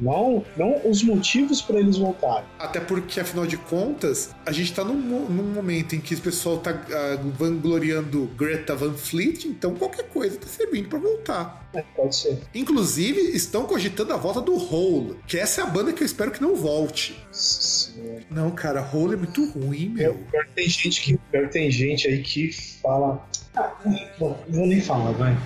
não, não os motivos para eles voltarem. Até porque, afinal de contas, a gente tá num, num momento em que o pessoal tá uh, vangloriando Greta Van Fleet, então qualquer coisa tá servindo para voltar. É, pode ser. Inclusive, estão cogitando a volta do Hole, que essa é a banda que eu espero que não volte. Sim. Não, cara, Hole é muito ruim, meu. Pior, tem gente que, pior, tem gente aí que fala. Ah, não vou nem falar, vai.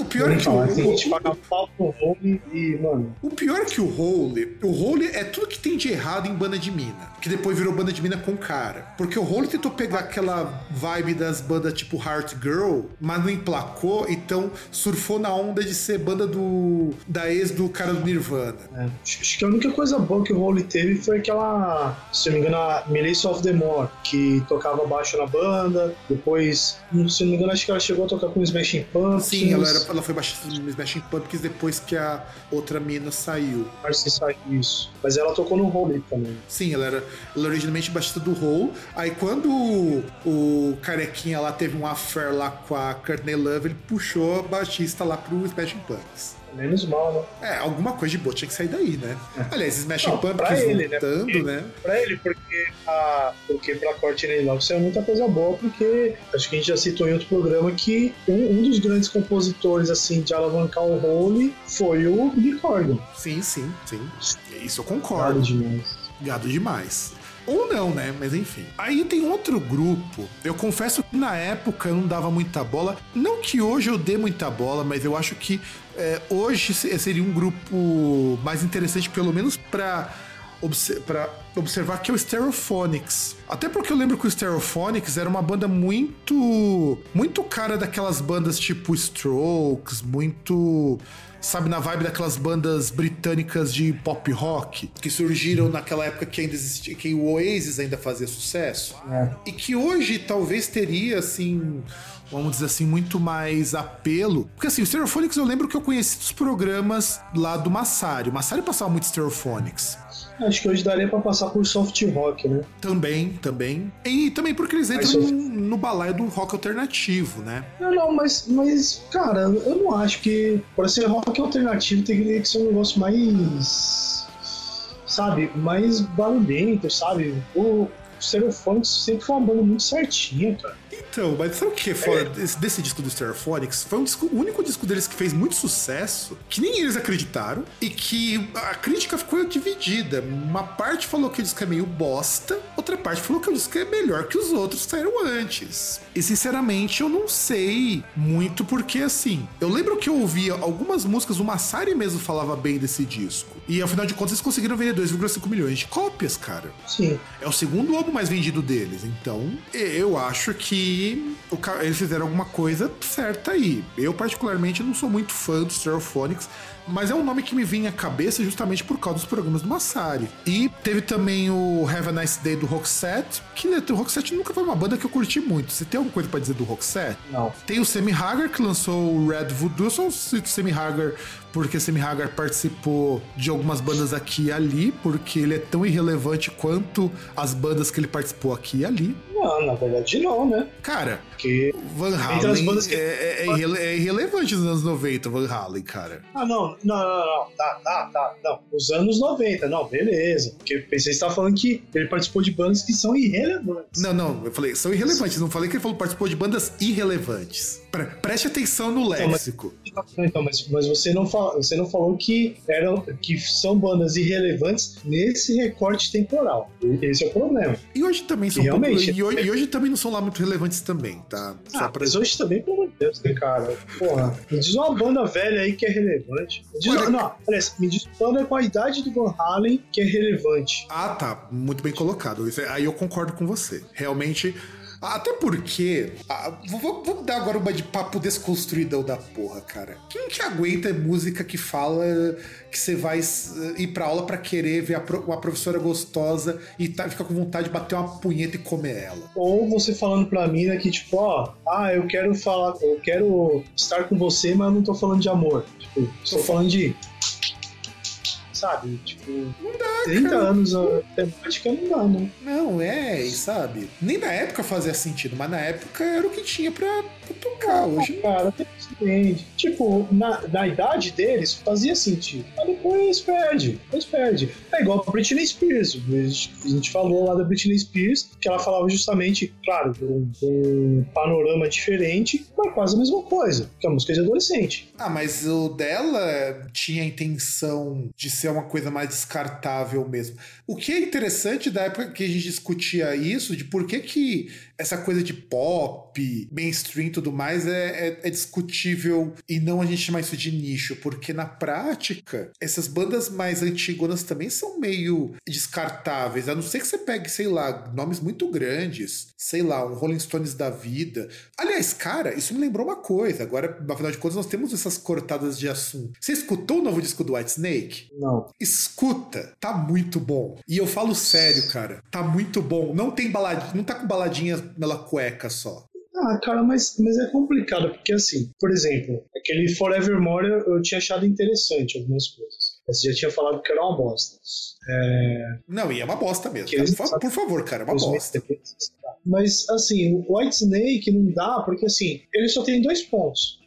O pior é que o, pau pro e, mano. O pior é que o Hole, o Hole é tudo que tem de errado em banda de mina. Que depois virou banda de mina com cara. Porque o Hole tentou pegar aquela vibe das bandas tipo Heart Girl, mas não emplacou, então surfou na onda de ser banda do. da ex do cara do Nirvana. É, acho que a única coisa boa que o Hole teve foi aquela, se não me engano, a Melissa of the More, que tocava baixo na banda, depois, se não me engano, acho que ela chegou a tocar com o Smashing Pumpkins. Sim, ela era ela foi baixista do Smashing Pumpkins depois que a outra mina saiu. Que saiu isso. Mas ela tocou no Hole também. Sim, ela era, ela originalmente baixista do Hole. Aí quando o, o carequinha lá teve um affair lá com a Courtney Love, ele puxou a baixista lá pro Smashing Pumpkins. Menos mal, né? É, alguma coisa de boa tinha que sair daí, né? É. Aliás, Smashing Pumpkins pra ele, né? voltando, né? Porque, né? Pra ele, porque, a, porque pra Courtney Love saiu muita coisa boa, porque acho que a gente já citou em outro programa que um, um dos grandes compositores, assim, de alavancar o role foi o Corgan. Sim, sim, sim. Isso eu concordo. Gado demais. Gado demais. Ou não, né? Mas enfim. Aí tem outro grupo. Eu confesso que na época eu não dava muita bola. Não que hoje eu dê muita bola, mas eu acho que é, hoje seria um grupo mais interessante, pelo menos para obse observar que é o Stereophonics. Até porque eu lembro que o Stereophonics era uma banda muito. muito cara daquelas bandas tipo Strokes, muito sabe, na vibe daquelas bandas britânicas de pop rock que surgiram naquela época que ainda existia, que o Oasis ainda fazia sucesso. É. E que hoje talvez teria, assim, vamos dizer assim, muito mais apelo. Porque assim, o Stereophonics eu lembro que eu conheci dos programas lá do Massari. O Massari passava muito Stereophonics. Acho que hoje daria para passar por soft rock, né? Também, também. E também porque eles entram no, no balaio do rock alternativo, né? Não, não, mas, mas, cara, eu não acho que para ser rock alternativo tem que ser um negócio mais. Sabe, mais barulhento, sabe? O Stereophonics sempre foi uma banda muito certinha, cara. Então, mas sabe o que é foda desse, desse, disco do Stereophonics? Foi um disco, o único disco deles que fez muito sucesso, que nem eles acreditaram, e que a crítica ficou dividida. Uma parte falou que o disco é meio bosta, outra parte falou que o disco é melhor que os outros que saíram antes. E sinceramente, eu não sei muito porque assim. Eu lembro que eu ouvia algumas músicas, o Massari mesmo falava bem desse disco. E afinal de contas, eles conseguiram vender 2,5 milhões de cópias, cara. Sim. É o segundo álbum mais vendido deles. Então, eu acho que eles fizeram alguma coisa certa aí. Eu, particularmente, não sou muito fã dos Stereophonics, mas é um nome que me vinha à cabeça justamente por causa dos programas do Massari. E teve também o Have a Nice Day do Roxette, que né, o Roxette nunca foi uma banda que eu curti muito. Você tem alguma coisa para dizer do Roxette? Não. Tem o Sammy Hagar, que lançou o Red Voodoo. Eu cito o Sammy Hagar porque Sammy Hagar participou de algumas bandas aqui e ali, porque ele é tão irrelevante quanto as bandas que ele participou aqui e ali. Não, na verdade não, né? Cara, porque Van Halen que... é, é, é, é, irrelevante nos anos 90, Van Halen, cara. Ah, não, não, não, não, tá, tá, tá, não. Os anos 90, não, beleza. Porque pensei que você tava falando que ele participou de bandas que são irrelevantes. Não, não, eu falei, são irrelevantes, não falei que ele falou participou de bandas irrelevantes. Pre preste atenção no léxico. Então, mas, então, mas, mas você, não fala, você não falou que, eram, que são bandas irrelevantes nesse recorte temporal. Esse é o problema. E hoje também são realmente, pouco, e, hoje, também não são lá muito relevantes também tá? Só ah, pra... Mas hoje também, pelo amor de Deus, né, cara? Porra, me diz uma banda velha aí que é relevante. Me diz, Olha, não, aliás, me diz uma banda com a idade do Van Halen que é relevante. Ah, tá. Muito bem colocado. É, aí eu concordo com você. Realmente. Até porque. Ah, vamos dar agora uma de papo desconstruidão da porra, cara. Quem que aguenta música que fala que você vai ir pra aula para querer ver uma professora gostosa e tá, fica com vontade de bater uma punheta e comer ela? Ou você falando pra mina que, tipo, ó, ah, eu quero falar, eu quero estar com você, mas eu não tô falando de amor. Tipo, estou falando de sabe? Tipo, não dá, 30 cara. anos a temática não dá, né? Não, é, e sabe? Nem na época fazia sentido, mas na época era o que tinha pra, pra tocar. Hoje. Cara, entende. Tipo, na, na idade deles fazia sentido. Mas depois perde. Depois perde. É igual a Britney Spears. A gente falou lá da Britney Spears, que ela falava justamente, claro, um, um panorama diferente, mas quase a mesma coisa, que é a música de adolescente. Ah, mas o dela tinha a intenção de ser uma coisa mais descartável mesmo. O que é interessante da época que a gente discutia isso, de por que que essa coisa de pop, mainstream e tudo mais é, é, é, discutível e não a gente chamar isso de nicho, porque na prática, essas bandas mais antigonas também são meio descartáveis, a não ser que você pegue, sei lá, nomes muito grandes, sei lá, um Rolling Stones da vida. Aliás, cara, isso me lembrou uma coisa, agora, afinal de contas, nós temos essas cortadas de assunto. Você escutou o novo disco do White Snake? Não. Escuta, tá muito bom. E eu falo sério, cara, tá muito bom. Não tem baladinha, não tá com baladinhas pela cueca só. Ah, cara, mas, mas é complicado, porque assim, por exemplo, aquele Forevermore eu, eu tinha achado interessante algumas coisas. Você já tinha falado que era uma bosta. É... Não, e é uma bosta mesmo. Eles, por, favor, cara, é uma bosta. Mas, assim, o White Snake não dá, porque, assim, ele só tem dois pontos.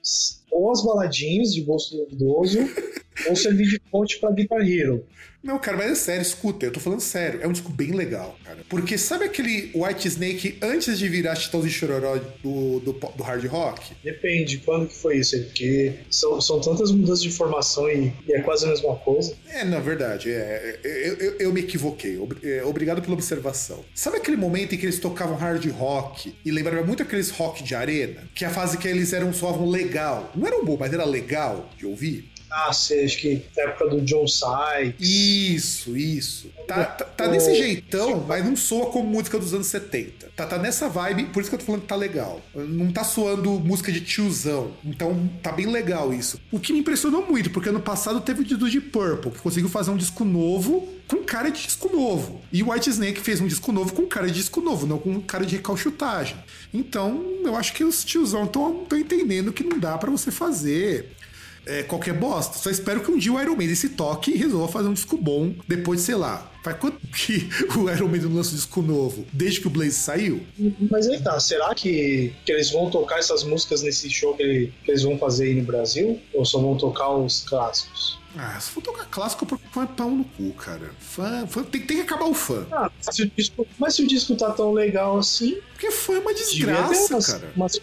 Ou as baladinhas de gosto duvidoso, (laughs) ou servir de ponte pra Guitar Hero. Não, cara, mas é sério, escuta, eu tô falando sério. É um disco bem legal, cara. Porque sabe aquele White Snake antes de virar Chitãozinho Chororó do, do, do, hard rock? Depende, quando que foi isso? Porque são, são tantas mudanças de formação e, e é quase a mesma coisa. É, na verdade, é, é eu, eu, eu, me equivoquei. É, obrigado pela observação. Sabe aquele momento em que eles tocavam hard rock e lembrava muito aqueles rock de arena? Que é a fase que eles eram soavam legal. Não era um bom, mas era legal de ouvir? Ah, sei, acho que na época do John Sykes. Isso, isso. Tá, tá, tá desse jeitão, mas não soa como música dos anos 70. Tá, tá nessa vibe, por isso que eu tô falando que tá legal. Não tá soando música de tiozão. Então tá bem legal isso. O que me impressionou muito, porque ano passado teve o do Deep Purple, que conseguiu fazer um disco novo com cara de disco novo. E o White Snake fez um disco novo com cara de disco novo, não com cara de recalchutagem. Então, eu acho que os tiozão estão entendendo que não dá para você fazer é, qualquer bosta. Só espero que um dia o Iron Maiden se toque e resolva fazer um disco bom depois, sei lá. Faz quanto (laughs) que o Iron Maiden lança um disco novo? Desde que o Blaze saiu? Mas aí tá, será que, que eles vão tocar essas músicas nesse show que, ele, que eles vão fazer aí no Brasil? Ou só vão tocar os clássicos? Ah, se for tocar clássico, fã é pau no cu, cara. Fã, fã tem, tem, que acabar o fã. Ah, se disco, mas se o disco tá tão legal assim. Porque fã é uma desgraça, umas, cara. Umas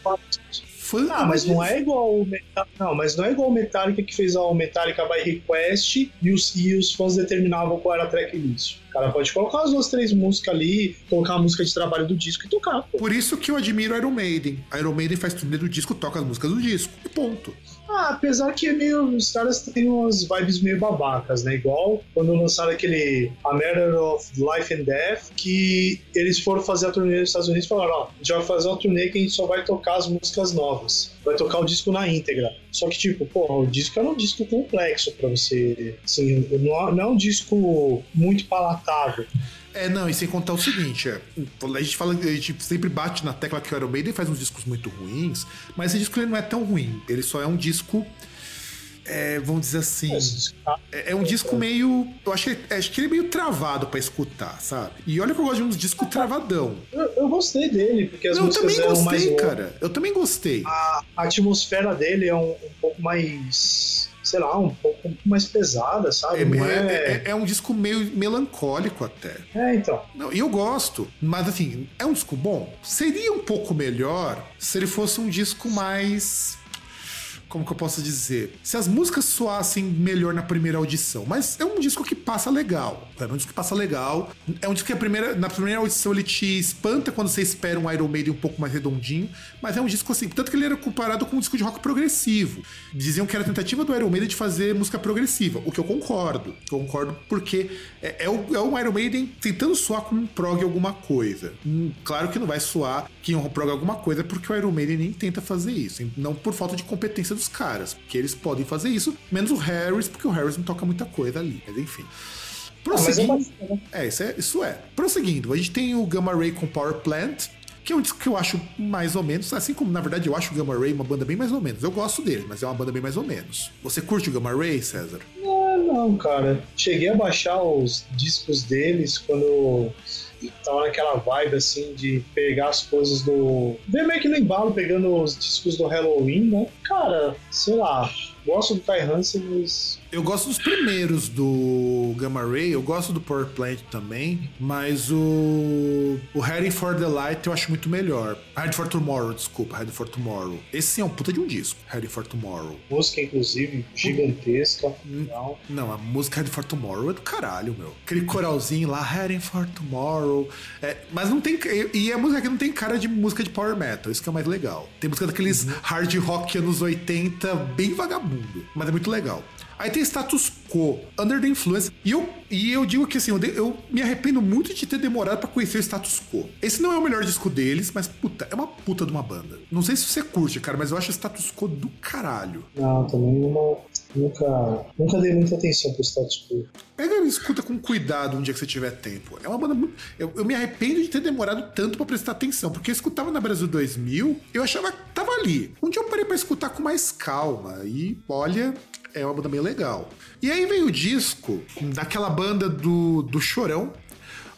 fã. Ah, mas não é igual o Metallica. Não, mas não é igual o Metallica que fez o Metallica by Request e os, e os fãs determinavam qual era a tracklist. O cara pode colocar as duas, três músicas ali, colocar a música de trabalho do disco e tocar. Pô. Por isso que eu admiro Iron Maiden. Iron Maiden faz turnê do disco, toca as músicas do disco. E ponto. Ah, apesar que é meio, os caras têm umas vibes meio babacas, né? Igual quando lançaram aquele A Matter of Life and Death, que eles foram fazer a turnê nos Estados Unidos e falaram: ó, a gente vai fazer uma turnê que a gente só vai tocar as músicas novas. Vai tocar o disco na íntegra. Só que, tipo, pô, o disco era um disco complexo pra você. Assim, não é um disco muito palatável. É, não, e sem contar o seguinte, é, a gente fala, a gente sempre bate na tecla que o Iron Maiden faz uns discos muito ruins, mas esse disco ele não é tão ruim, ele só é um disco é, vamos dizer assim. É, é, um disco meio. Eu acho que, acho que ele é meio travado para escutar, sabe? E olha que eu gosto de uns discos travadão. Eu, eu gostei dele, porque as Não, músicas eu também gostei, cara. Eu também gostei. A, a atmosfera dele é um, um pouco mais sei lá, um pouco mais pesada, sabe? É, é... É, é, um disco meio melancólico até. É, então. Não, e eu gosto, mas assim, é um disco bom. Seria um pouco melhor se ele fosse um disco mais como que eu posso dizer? Se as músicas soassem melhor na primeira audição. Mas é um disco que passa legal. É um disco que passa legal. É um disco que a primeira, na primeira audição ele te espanta quando você espera um Iron Maiden um pouco mais redondinho. Mas é um disco assim. Tanto que ele era comparado com um disco de rock progressivo. Diziam que era a tentativa do Iron Maiden de fazer música progressiva. O que eu concordo. Concordo porque é, é, o, é um Iron Maiden tentando soar como um prog alguma coisa. Hum, claro que não vai soar que um prog alguma coisa porque o Iron Maiden nem tenta fazer isso. Não por falta de competência dos caras, que eles podem fazer isso, menos o Harris, porque o Harris não toca muita coisa ali, mas enfim. Prosseguindo. Ah, é, isso é, isso é. Prosseguindo, a gente tem o Gamma Ray com Power Plant, que é um disco que eu acho mais ou menos, assim como na verdade eu acho o Gamma Ray uma banda bem mais ou menos. Eu gosto dele, mas é uma banda bem mais ou menos. Você curte o Gamma Ray, César? Não, não, cara. Cheguei a baixar os discos deles quando tava naquela vibe assim de pegar as coisas do. Ver meio que no embalo, pegando os discos do Halloween, né? Cara, sei lá, gosto do Ty Hansen, mas eu gosto dos primeiros do Gamma Ray, eu gosto do Power Plant também, mas o o Heading for the Light eu acho muito melhor. Heading for Tomorrow, desculpa, Heading for Tomorrow. Esse sim é um puta de um disco, Heading for Tomorrow. Música, inclusive, gigantesca. Não, não a música Heading for Tomorrow é do caralho, meu. Aquele coralzinho lá, Heading for Tomorrow. É, mas não tem. E a música aqui não tem cara de música de Power Metal, isso que é mais legal. Tem música daqueles uhum. hard rock anos 80, bem vagabundo, mas é muito legal. Aí tem status quo, Under the Influence. E eu, e eu digo que assim, eu, de, eu me arrependo muito de ter demorado para conhecer o status quo. Esse não é o melhor disco deles, mas puta, é uma puta de uma banda. Não sei se você curte, cara, mas eu acho o status quo do caralho. Não, também não, nunca, nunca dei muita atenção pro status quo. Pega e escuta com cuidado um dia que você tiver tempo. É uma banda muito. Eu, eu me arrependo de ter demorado tanto para prestar atenção, porque eu escutava na Brasil 2000, eu achava que tava ali. Um dia eu parei pra escutar com mais calma e olha, é uma banda bem legal. E aí veio o disco daquela banda do, do Chorão,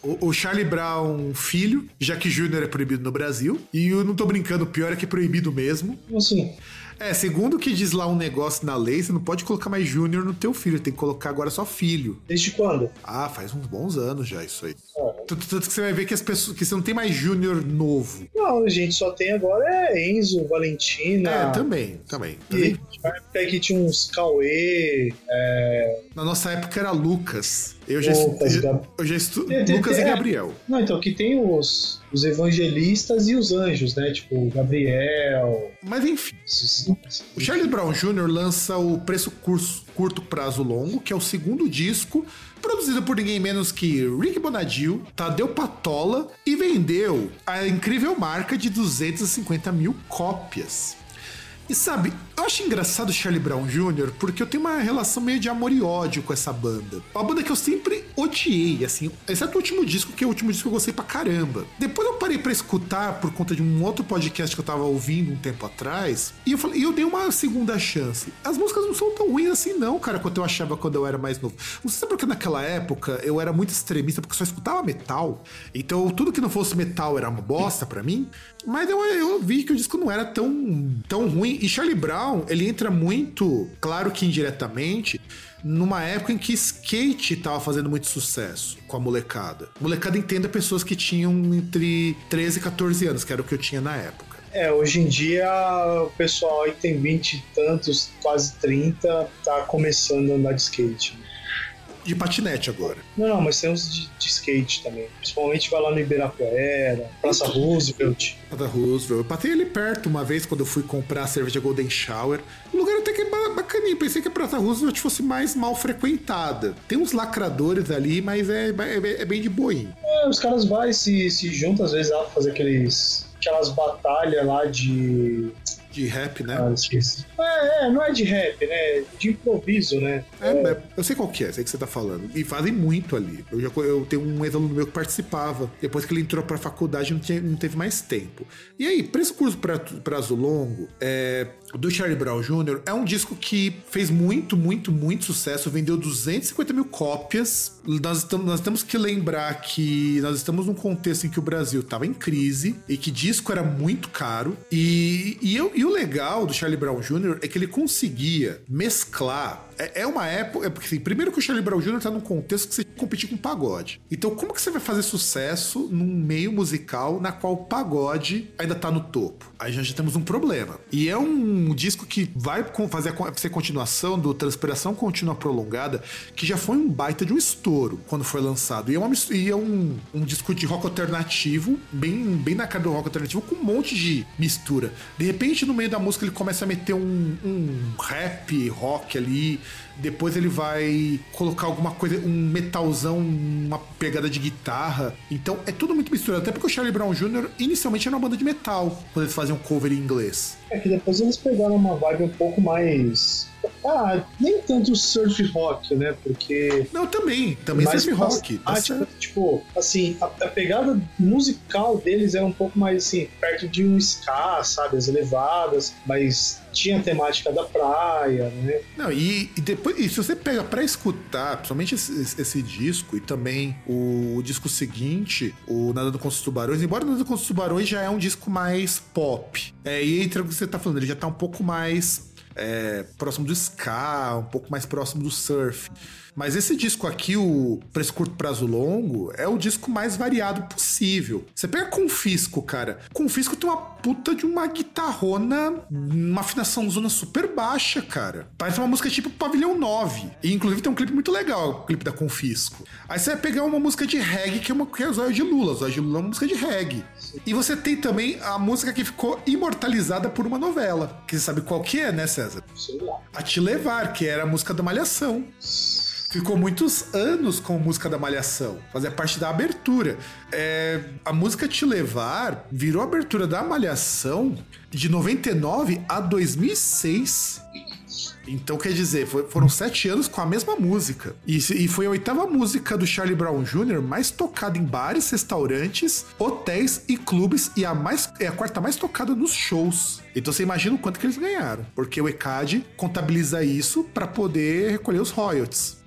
o, Charlie Brown filho, já que Júnior é proibido no Brasil. E eu não tô brincando, o pior é que é proibido mesmo. Assim. É, segundo o que diz lá um negócio na lei, você não pode colocar mais Júnior no teu filho, tem que colocar agora só filho. Desde quando? Ah, faz uns bons anos já isso aí. É. Tanto, que você vai ver que as pessoas que você não tem mais Júnior novo. Não, a gente só tem agora é Enzo, Valentina. É, também, também. também. Na época que tinha uns Cauê. É... Na nossa época era Lucas. Eu já, Lucas, eu, eu já estu... Lucas e Gabriel. Não, então, que tem os, os evangelistas e os anjos, né? Tipo, Gabriel. Mas enfim. O Charlie Brown Jr. lança o Preço Curso, Curto Prazo Longo, que é o segundo disco, produzido por ninguém menos que Rick Bonadil, Tadeu Patola, e vendeu a incrível marca de 250 mil cópias. E sabe, eu acho engraçado o Charlie Brown Jr. porque eu tenho uma relação meio de amor e ódio com essa banda. Uma banda que eu sempre odiei, assim, exceto o último disco, que é o último disco que eu gostei pra caramba. Depois eu parei para escutar por conta de um outro podcast que eu tava ouvindo um tempo atrás, e eu falei, e eu dei uma segunda chance. As músicas não são tão ruins assim, não, cara, quanto eu achava quando eu era mais novo. Não sei porque naquela época eu era muito extremista, porque só escutava metal. Então tudo que não fosse metal era uma bosta para mim. Mas eu, eu vi que o disco não era tão, tão ruim. E Charlie Brown, ele entra muito, claro que indiretamente, numa época em que skate tava fazendo muito sucesso com a molecada. Molecada entenda pessoas que tinham entre 13 e 14 anos, que era o que eu tinha na época. É, hoje em dia o pessoal aí tem 20 e tantos, quase 30, tá começando a andar de skate de patinete agora. Não, não, mas tem uns de, de skate também. Principalmente vai lá no Ibirapuera, Praça Roosevelt. Praça Roosevelt. Eu passei ali perto uma vez quando eu fui comprar a cerveja Golden Shower. O lugar até que é bacaninho. Pensei que a Praça Roosevelt fosse mais mal frequentada. Tem uns lacradores ali, mas é, é, é bem de boinho. É, os caras vão e se, se juntam às vezes lá pra fazer aqueles aquelas batalhas lá de de rap, né? Ah, esqueci. É, é, não é de rap, né? De improviso, né? É, é. eu sei qual que é, sei que você tá falando. E fazem muito ali. Eu, já, eu tenho um ex-aluno meu que participava. Depois que ele entrou pra faculdade, não, tinha, não teve mais tempo. E aí, preço curso pra prazo longo, é, do Charlie Brown Jr. é um disco que fez muito, muito, muito sucesso, vendeu 250 mil cópias. Nós, estamos, nós temos que lembrar que nós estamos num contexto em que o Brasil estava em crise e que disco era muito caro. E, e, eu, e o legal do Charlie Brown Jr. é que ele conseguia mesclar é, é uma época. É porque, assim, primeiro que o Charlie Brown Jr. tá num contexto que você competir com pagode. Então, como que você vai fazer sucesso num meio musical na qual o pagode ainda tá no topo? Aí já temos um problema. E é um disco que vai fazer ser continuação do Transpiração Contínua Prolongada, que já foi um baita de um estouro quando foi lançado. E é, uma, e é um, um disco de rock alternativo, bem, bem na cara do rock alternativo, com um monte de mistura. De repente, no meio da música, ele começa a meter um, um rap, rock ali, depois ele vai colocar alguma coisa, um metalzão, uma pegada de guitarra. Então é tudo muito misturado. Até porque o Charlie Brown Jr. inicialmente era uma banda de metal, quando eles faziam cover em inglês. É que depois eles pegaram uma vibe um pouco mais ah, nem tanto surf rock, né? Porque. Não, também. Também surf rock. Tá tipo, tipo, assim, a, a, pegada musical deles era um pouco mais assim, perto de um ska, sabe? As elevadas, mas tinha a temática da praia, né? Não, e, e depois, e se você pega pra escutar, principalmente esse, esse disco e também o, o, disco seguinte, o Nadando com os Tubarões, embora Nadando com os Tubarões já é um disco mais pop. É, e entra o que você tá falando, ele já tá um pouco mais é, próximo do ska, um pouco mais próximo do surf. Mas esse disco aqui, o Preço Curto Prazo Longo, é o disco mais variado possível. Você pega Confisco, cara. Confisco tem uma puta de uma guitarrona, uma afinação zona super baixa, cara. Parece uma música tipo Pavilhão 9. E inclusive tem um clipe muito legal, o clipe da Confisco. Aí você vai pegar uma música de reggae, que é, uma, que é Zóio de Lula. Zóio de Lula é uma música de reggae. E você tem também a música que ficou imortalizada por uma novela. Que você sabe qual que é, né, César? Lá. A Te Levar, que era a música da Malhação ficou muitos anos com música da Malhação, fazia parte da abertura. É, a música Te Levar virou abertura da Malhação de 99 a 2006. Então, quer dizer, foi, foram sete anos com a mesma música. E, e, foi a oitava música do Charlie Brown Jr. mais tocada em bares, restaurantes, hotéis e clubes, e a, mais, é a quarta mais tocada nos shows. Então você imagina o quanto que eles ganharam. Porque o ECAD contabiliza isso para poder recolher os royalties.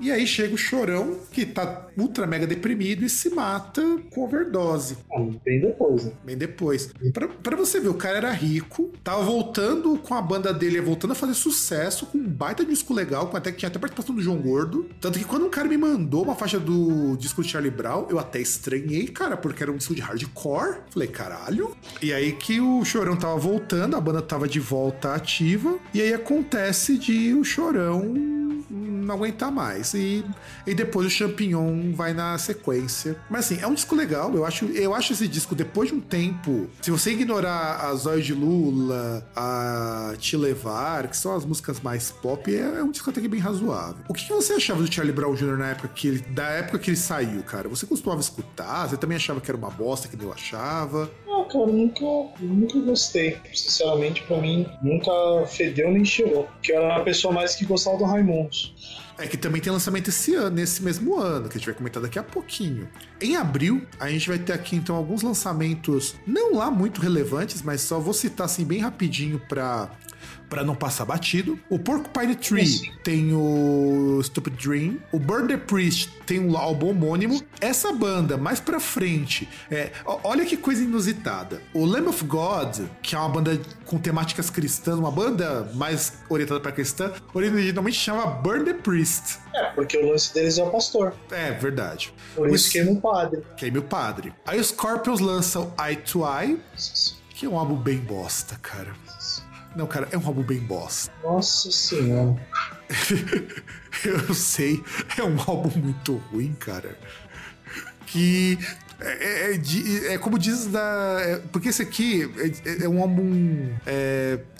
E aí chega o chorão, que tá ultra mega deprimido e se mata com overdose. Bem depois, né? Bem depois. Pra, pra, você ver, o cara era rico, tava voltando com a banda dele, voltando a fazer sucesso, com um baita disco legal, com até que tinha até participação do João Gordo. Tanto que quando um cara me mandou uma faixa do disco de Charlie Brown, eu até estranhei, cara, porque era um disco de hardcore. Falei, caralho. E aí que o Chorão tava voltando, a banda tava de volta ativa, e aí acontece de o Chorão não aguentar mais. E, e depois o Champignon vai na sequência. Mas assim, é um disco legal. Eu acho, eu acho esse disco, depois de um tempo, se você ignorar a Zóio de Lula, a Te Levar, que são as músicas mais pop, é, é um disco até que bem razoável. O que, você achava do Charlie Brown Jr. na época que ele, da época que ele saiu, cara? Você costumava escutar? Você também achava que era uma bosta que eu achava? Não, cara, nunca, nunca gostei. Sinceramente, pra mim, nunca fedeu nem cheirou. Que eu era uma pessoa mais que gostava do Raimundos. É que também tem lançamento esse ano, nesse mesmo ano, que a gente vai comentar daqui a pouquinho. Em abril, a gente vai ter aqui então alguns lançamentos, não lá muito relevantes, mas só vou citar assim bem rapidinho para para não passar batido. O Porcupine Tree Sim. tem o Stupid Dream. O Burn the Priest tem um álbum homônimo. Essa banda, mais pra frente, é, olha que coisa inusitada. O Lamb of God, que é uma banda com temáticas cristãs, uma banda mais orientada para cristã, originalmente chama Burn the Priest. É, porque o lance deles é o pastor. É, verdade. Por isso o, queima o padre. Queima o padre. Aí os Scorpions lançam Eye to Eye, que é um álbum bem bosta, cara. Não, cara, é um álbum bem bosta. Nossa senhora. (laughs) eu sei, é um álbum muito ruim, cara. Que é, é, é, é, como diz da. É, porque esse aqui é, é um álbum.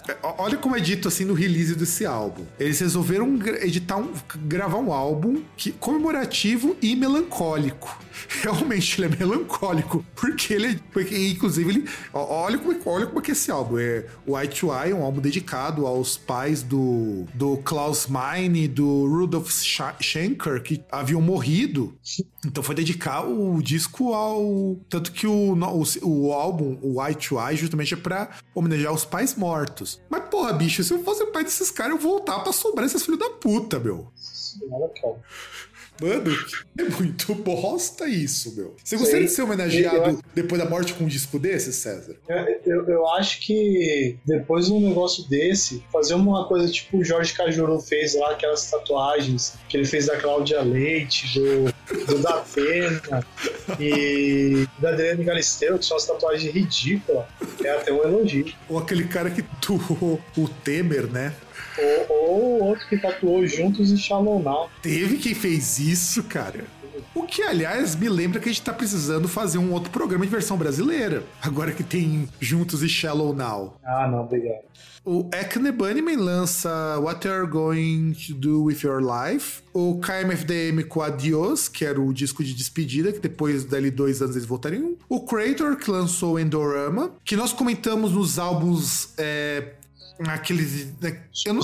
É, olha como é dito assim no release desse álbum. Eles resolveram editar um, gravar um álbum que, comemorativo e melancólico. (laughs) Realmente ele é melancólico, porque ele porque, inclusive ele olha como, olha como é que é esse álbum é o Eye to Eye, um álbum dedicado aos pais do, do Klaus Meine do Rudolf Schenker que haviam morrido. Então foi dedicar o disco ao tanto que o, o, o álbum, o Eye to Eye, justamente é para homenagear os pais mortos. Mas, porra, bicho, se eu fosse pai desses caras, eu voltar pra sobrar esses filhos da puta, meu. Senhora, cara. Mano, (laughs) é muito bosta isso, meu. Você gostaria de ser homenageado eu... depois da morte com um disco desse, César? Eu, eu, eu, acho que depois de um negócio desse, fazer uma coisa tipo o Jorge Cajuru fez lá, aquelas tatuagens que ele fez da Cláudia Leite, do, do da Pena e da Adriane Galisteu, que são as tatuagens ridículas. É até um elogio. Ou aquele cara que (laughs) tuou o Temer, né? Ou, outro que tatuou juntos e Shallow Now. Teve quem fez isso, cara. O que, aliás, me lembra que a gente tá precisando fazer um outro programa de versão brasileira. Agora que tem Juntos e Shallow Now. Ah, não, obrigado. O Acne Bunnyman lança What You're Going to Do With Your Life. O KMFDM com Adios, que era o disco de despedida, que depois dali dois anos eles voltariam. O Creator, que lançou Endorama, que nós comentamos nos álbuns é, Aqueles. Né, eu não,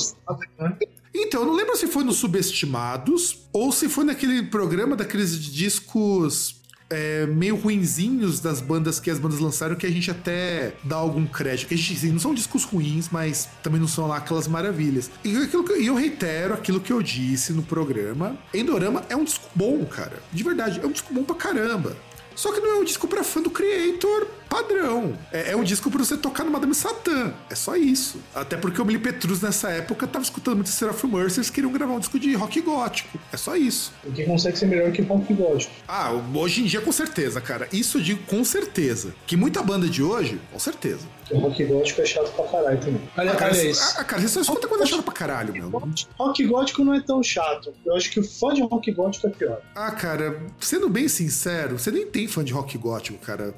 então, eu não lembro se foi nos Subestimados ou se foi naquele programa daqueles discos é, meio ruinzinhos das bandas que as bandas lançaram que a gente até dá algum crédito. Que a gente, assim, não são discos ruins, mas também não são lá aquelas maravilhas. E que, eu reitero aquilo que eu disse no programa. Endorama é um disco bom, cara. De verdade, é um disco bom pra caramba. Só que não é um disco pra fã do Creator padrão. É, é um disco pra você tocar no Madame Satã. É só isso. Até porque o Billy Petrus nessa época tava escutando muito Seraph Mercers, queriam gravar um disco de rock gótico. É só isso. O que consegue ser melhor que rock gótico. Ah, hoje em dia com certeza, cara. Isso eu digo com certeza. Que muita banda de hoje, com certeza. O rock gótico é chato pra caralho também. Olha, ah, cara, ah, cara, você só escuta coisa chata pra caralho, meu. Rock gótico não é tão chato. Eu acho que o fã de rock gótico é pior. Ah, cara, sendo bem sincero, você nem tem fã de rock gótico, cara.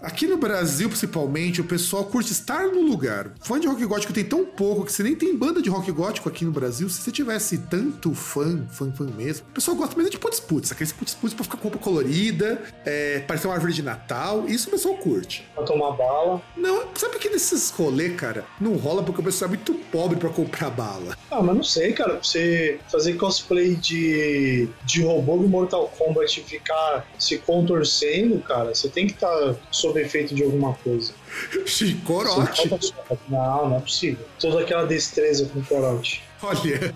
Aqui no Brasil, principalmente, o pessoal curte estar no lugar. Fã de rock gótico tem tão pouco que você nem tem banda de rock gótico aqui no Brasil. Se você tivesse tanto fã, fã, fã mesmo, o pessoal gosta mesmo de putz putz, aqueles putz putz pra ficar com roupa colorida, é, parecer uma árvore de Natal. Isso o pessoal curte. Pra tomar bala. Não, sabe que nesses rolê, cara, não rola porque o pessoal é muito pobre pra comprar bala. Ah, mas não sei, cara. Pra você fazer cosplay de, de robô do Mortal Kombat e ficar se contorcendo, cara, você tem que estar tá sob efeito de alguma coisa. Corote. Não, não é possível. Toda aquela destreza com corote. Olha,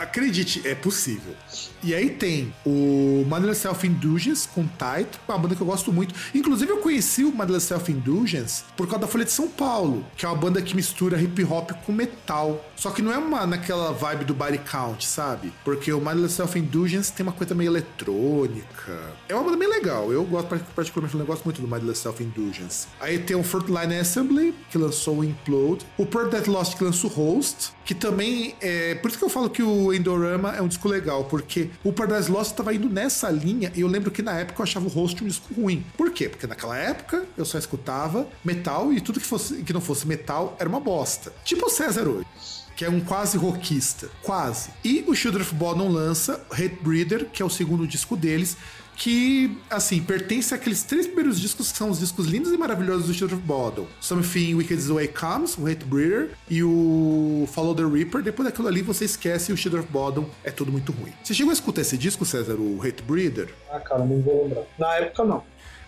acredite, é possível. E aí tem o Madeleine Self Indulgence com Tight, uma banda que eu gosto muito. Inclusive, eu conheci o Madeleine Self Indulgence por causa da Folha de São Paulo, que é uma banda que mistura hip hop com metal. Só que não é uma naquela vibe do body count, sabe? Porque o Madeleine Self Indulgence tem uma coisa meio eletrônica. É uma banda bem legal. Eu gosto, particularmente, eu gosto muito do Madeleine Self Indulgence. Aí tem o Frontline Assembly, que lançou o Implode. O Pearl Death Lost, que lançou Host, que também é. Por isso que eu falo que o Endorama é um disco legal, porque o Paradise Lost estava indo nessa linha e eu lembro que na época eu achava o Host um disco ruim. Por quê? Porque naquela época eu só escutava metal e tudo que, fosse, que não fosse metal era uma bosta. Tipo o César hoje que é um quase rockista. Quase. E o Children of Bodom lança Hate Breeder, que é o segundo disco deles, que, assim, pertence àqueles três primeiros discos que são os discos lindos e maravilhosos do Children of Bodom. Something Wicked's Way Comes, o Hate Breeder, e o Follow the Reaper. Depois daquilo ali, você esquece e o Children of Bodom é tudo muito ruim. Você chegou a escutar esse disco, César, o Hate Breeder? Ah, cara, não vou lembrar. Na época, não.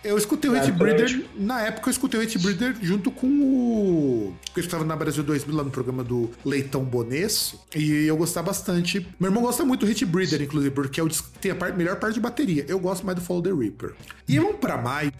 Eu escutei o Hate Breeder, na época eu escutei o Hate Breeder junto com o. eu estava na Brasil 2000 lá no programa do Leitão Bonesso, e eu gostava bastante. Meu irmão gosta muito do Hate Breeder, inclusive, porque é o disco que tem a parte, melhor parte de bateria. Eu gosto mais do Follow the Reaper. E vamos pra maio.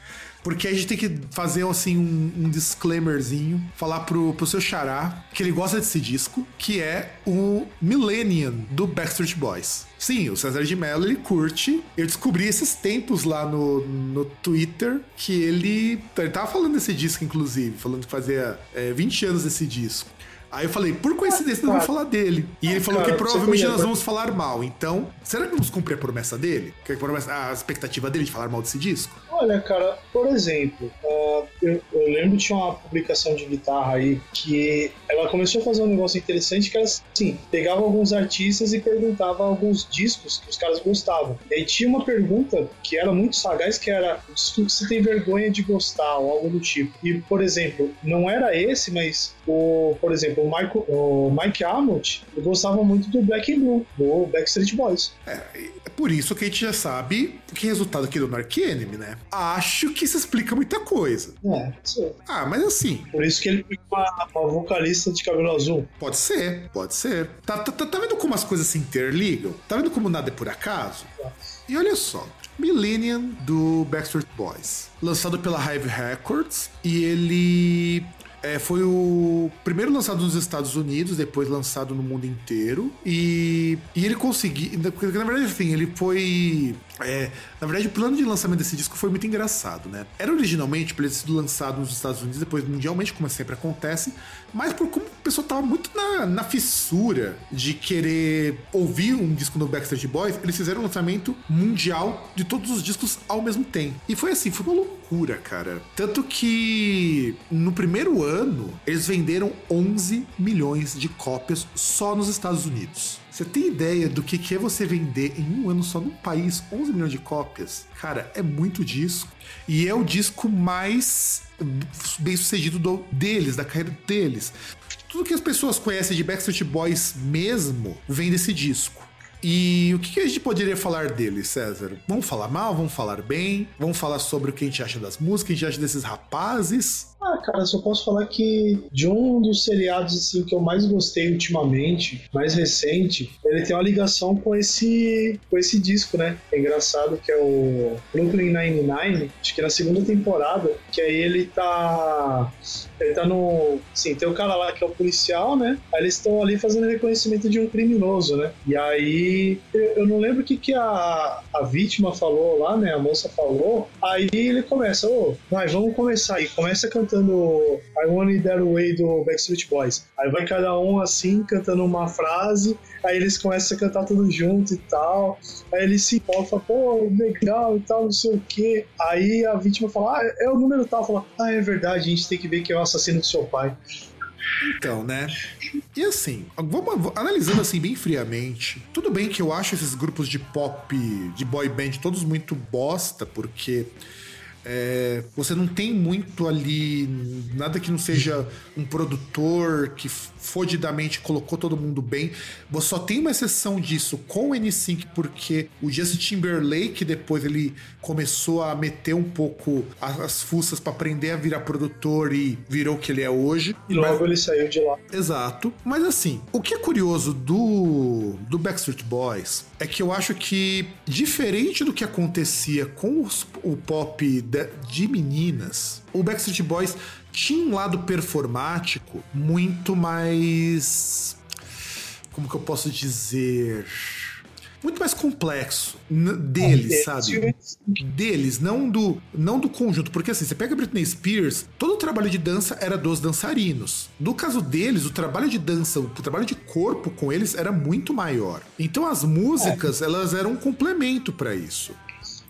Porque a gente tem que fazer assim um, um disclaimerzinho, falar pro, pro seu xará que ele gosta desse disco, que é o Millennium do Backstreet Boys. Sim, o César de Mello ele curte. Eu descobri esses tempos lá no, no Twitter que ele. Ele tava falando desse disco, inclusive, falando que fazia é, 20 anos desse disco. Aí eu falei, por coincidência, ah, nós vamos falar dele. E ele falou cara, que provavelmente nós vamos falar mal. Então, será que vamos cumprir a promessa dele? A expectativa dele de falar mal desse disco? Olha, cara, por exemplo, uh, eu, eu, lembro que tinha uma publicação de guitarra aí que ela começou a fazer um negócio interessante que era assim: pegava alguns artistas e perguntava alguns discos que os caras gostavam. E aí tinha uma pergunta que era muito sagaz, que era disco que você tem vergonha de gostar ou algo do tipo. E, por exemplo, não era esse, mas o, por exemplo, o, Michael, o Mike Amott gostava muito do Black and Blue, do Backstreet Boys. É, é por isso que a gente já sabe que resultado aqui do Narc Enemy, né? Acho que isso explica muita coisa. É, sim. Ah, mas assim. Por isso que ele foi uma, uma vocalista de cabelo azul. Pode ser, pode ser. Tá, tá, tá, tá vendo como as coisas se interligam? Tá vendo como nada é por acaso? E olha só, Millennium do Backstreet Boys, lançado pela Hive Records, e ele é, foi o primeiro lançado nos Estados Unidos, depois lançado no mundo inteiro. E, e ele conseguiu. Porque, na verdade, assim, ele foi. É, na verdade, o plano de lançamento desse disco foi muito engraçado, né? Era originalmente para ele ter sido lançado nos Estados Unidos, depois mundialmente, como sempre acontece, mas por como o pessoal tava muito na, na fissura de querer ouvir um disco do Backstreet Boys, eles fizeram um lançamento mundial de todos os discos ao mesmo tempo. E foi assim, foi uma loucura, cara. Tanto que no primeiro ano, eles venderam 11 milhões de cópias só nos Estados Unidos. Você tem ideia do que é você vender em um ano só num país 11 milhões de cópias? Cara, é muito disco. E é o disco mais bem sucedido do, deles, da carreira deles. Tudo que as pessoas conhecem de Backstreet Boys mesmo vem desse disco. E o que a gente poderia falar dele, César? Vamos falar mal, vamos falar bem, vamos falar sobre o que a gente acha das músicas, o que a gente acha desses rapazes. Ah, cara, só posso falar que de um dos seriados assim que eu mais gostei ultimamente, mais recente, ele tem uma ligação com esse com esse disco, né? É engraçado que é o Brooklyn Nine-Nine, acho que é na segunda temporada, que aí ele tá ele tá no, sim, tem o cara lá que é o policial, né? Aí eles estão ali fazendo reconhecimento de um criminoso, né? E aí eu não lembro o que que a, a vítima falou lá, né? A moça falou. Aí ele começa, ô, oh, vai, vamos começar aí. Começa cantando cantando I Want It That Way do Backstreet Boys. Aí vai cada um assim, cantando uma frase, aí eles começam a cantar tudo junto e tal. Aí eles se empolgam, pô, legal e tal, não sei o quê. Aí a vítima fala, ah, é o número tal. Fala, ah, é verdade, a gente tem que ver que é o assassino do seu pai. Então, né? E assim, vamos analisando assim bem friamente. Tudo bem que eu acho esses grupos de pop, de boy band, todos muito bosta, porque é, você não tem muito ali, nada que não seja um produtor que fodidamente colocou todo mundo bem. Você só tem uma exceção disso com o N5, porque o Justin Timberlake depois ele começou a meter um pouco as fuças para aprender a virar produtor e virou o que ele é hoje. E logo Mas... ele saiu de lá. Exato. Mas assim, o que é curioso do, do Backstreet Boys é que eu acho que, diferente do que acontecia com os, o pop de, de meninas, o Backstreet Boys tinha um lado performático muito mais. Como que eu posso dizer? muito mais complexo deles, sabe? Deles, não do, não do conjunto. Porque assim, você pega Britney Spears, todo o trabalho de dança era dos dançarinos. No caso deles, o trabalho de dança, o trabalho de corpo com eles era muito maior. Então as músicas, é. elas eram um complemento para isso.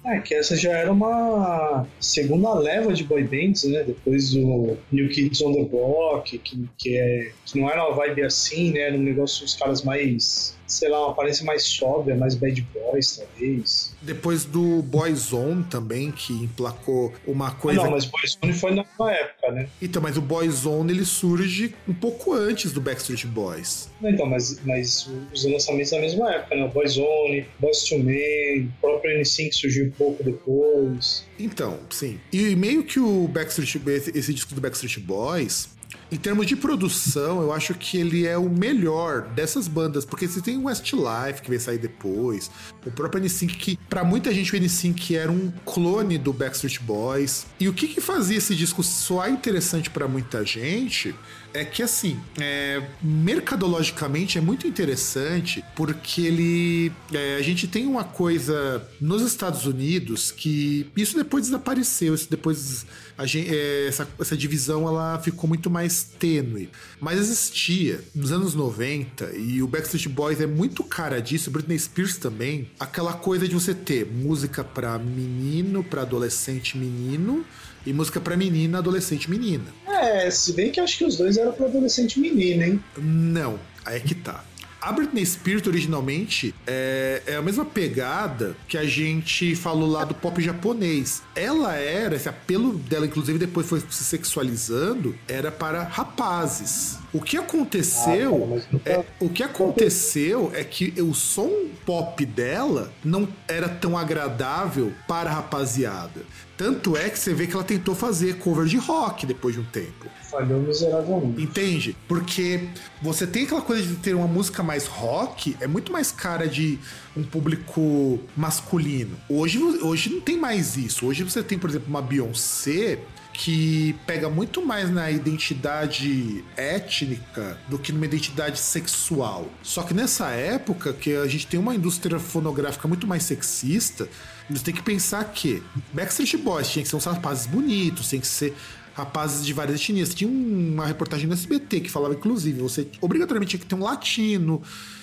É, que essa já era uma segunda leva de boy bands, né? Depois do New Kids on the Block, que, que, é, que não era uma vibe assim, né? Era um negócio dos caras mais sei lá, uma aparência mais sóbria, mais bad boys, talvez. Depois do Boyzone também, que emplacou uma coisa. Ah, não, mas Boyzone foi na época, né? Então, mas o Boyzone ele surge um pouco antes do Backstreet Boys. Então, mas, mas os lançamentos da mesma época, né? O Boyzone, Boys to Men, o próprio N5 surgiu um pouco depois. Então, sim. E meio que o Backstreet esse disco do Backstreet Boys em termos de produção, eu acho que ele é o melhor dessas bandas, porque você tem o Westlife que vai sair depois, o próprio N5 que para muita gente o N5 era um clone do Backstreet Boys. E o que que fazia esse disco soar interessante para muita gente é que assim, é, mercadologicamente é muito interessante porque ele. É, a gente tem uma coisa nos Estados Unidos que isso depois desapareceu, isso depois gente, é, essa, essa divisão ela ficou muito mais tênue. Mas existia nos anos 90 e o Backstreet Boys é muito cara disso, Britney Spears também, aquela coisa de você ter música para menino, para adolescente menino e música para menina, adolescente menina. É, se bem que acho que os dois eram para adolescente menina, hein? Não, aí é que tá. A Britney Spears originalmente é, é, a mesma pegada que a gente falou lá do pop japonês. Ela era, esse apelo dela, inclusive, depois foi se sexualizando, era para rapazes. O que aconteceu, ah, é, o que aconteceu é que o som pop dela não era tão agradável para a rapaziada. Tanto é que você vê que ela tentou fazer cover de rock depois de um tempo. Falhou miseravelmente. Entende? Porque você tem aquela coisa de ter uma música mais rock, é muito mais cara de um público masculino. Hoje, hoje não tem mais isso. Hoje você tem, por exemplo, uma Beyoncé que pega muito mais na identidade étnica do que numa identidade sexual. Só que nessa época que a gente tem uma indústria fonográfica muito mais sexista, você tem que pensar que Backstreet Boys tinha que ser uns rapazes bonitos, tem que ser rapazes de várias etnias. Tinha uma reportagem no SBT que falava, inclusive, você obrigatoriamente tinha que ter um latino,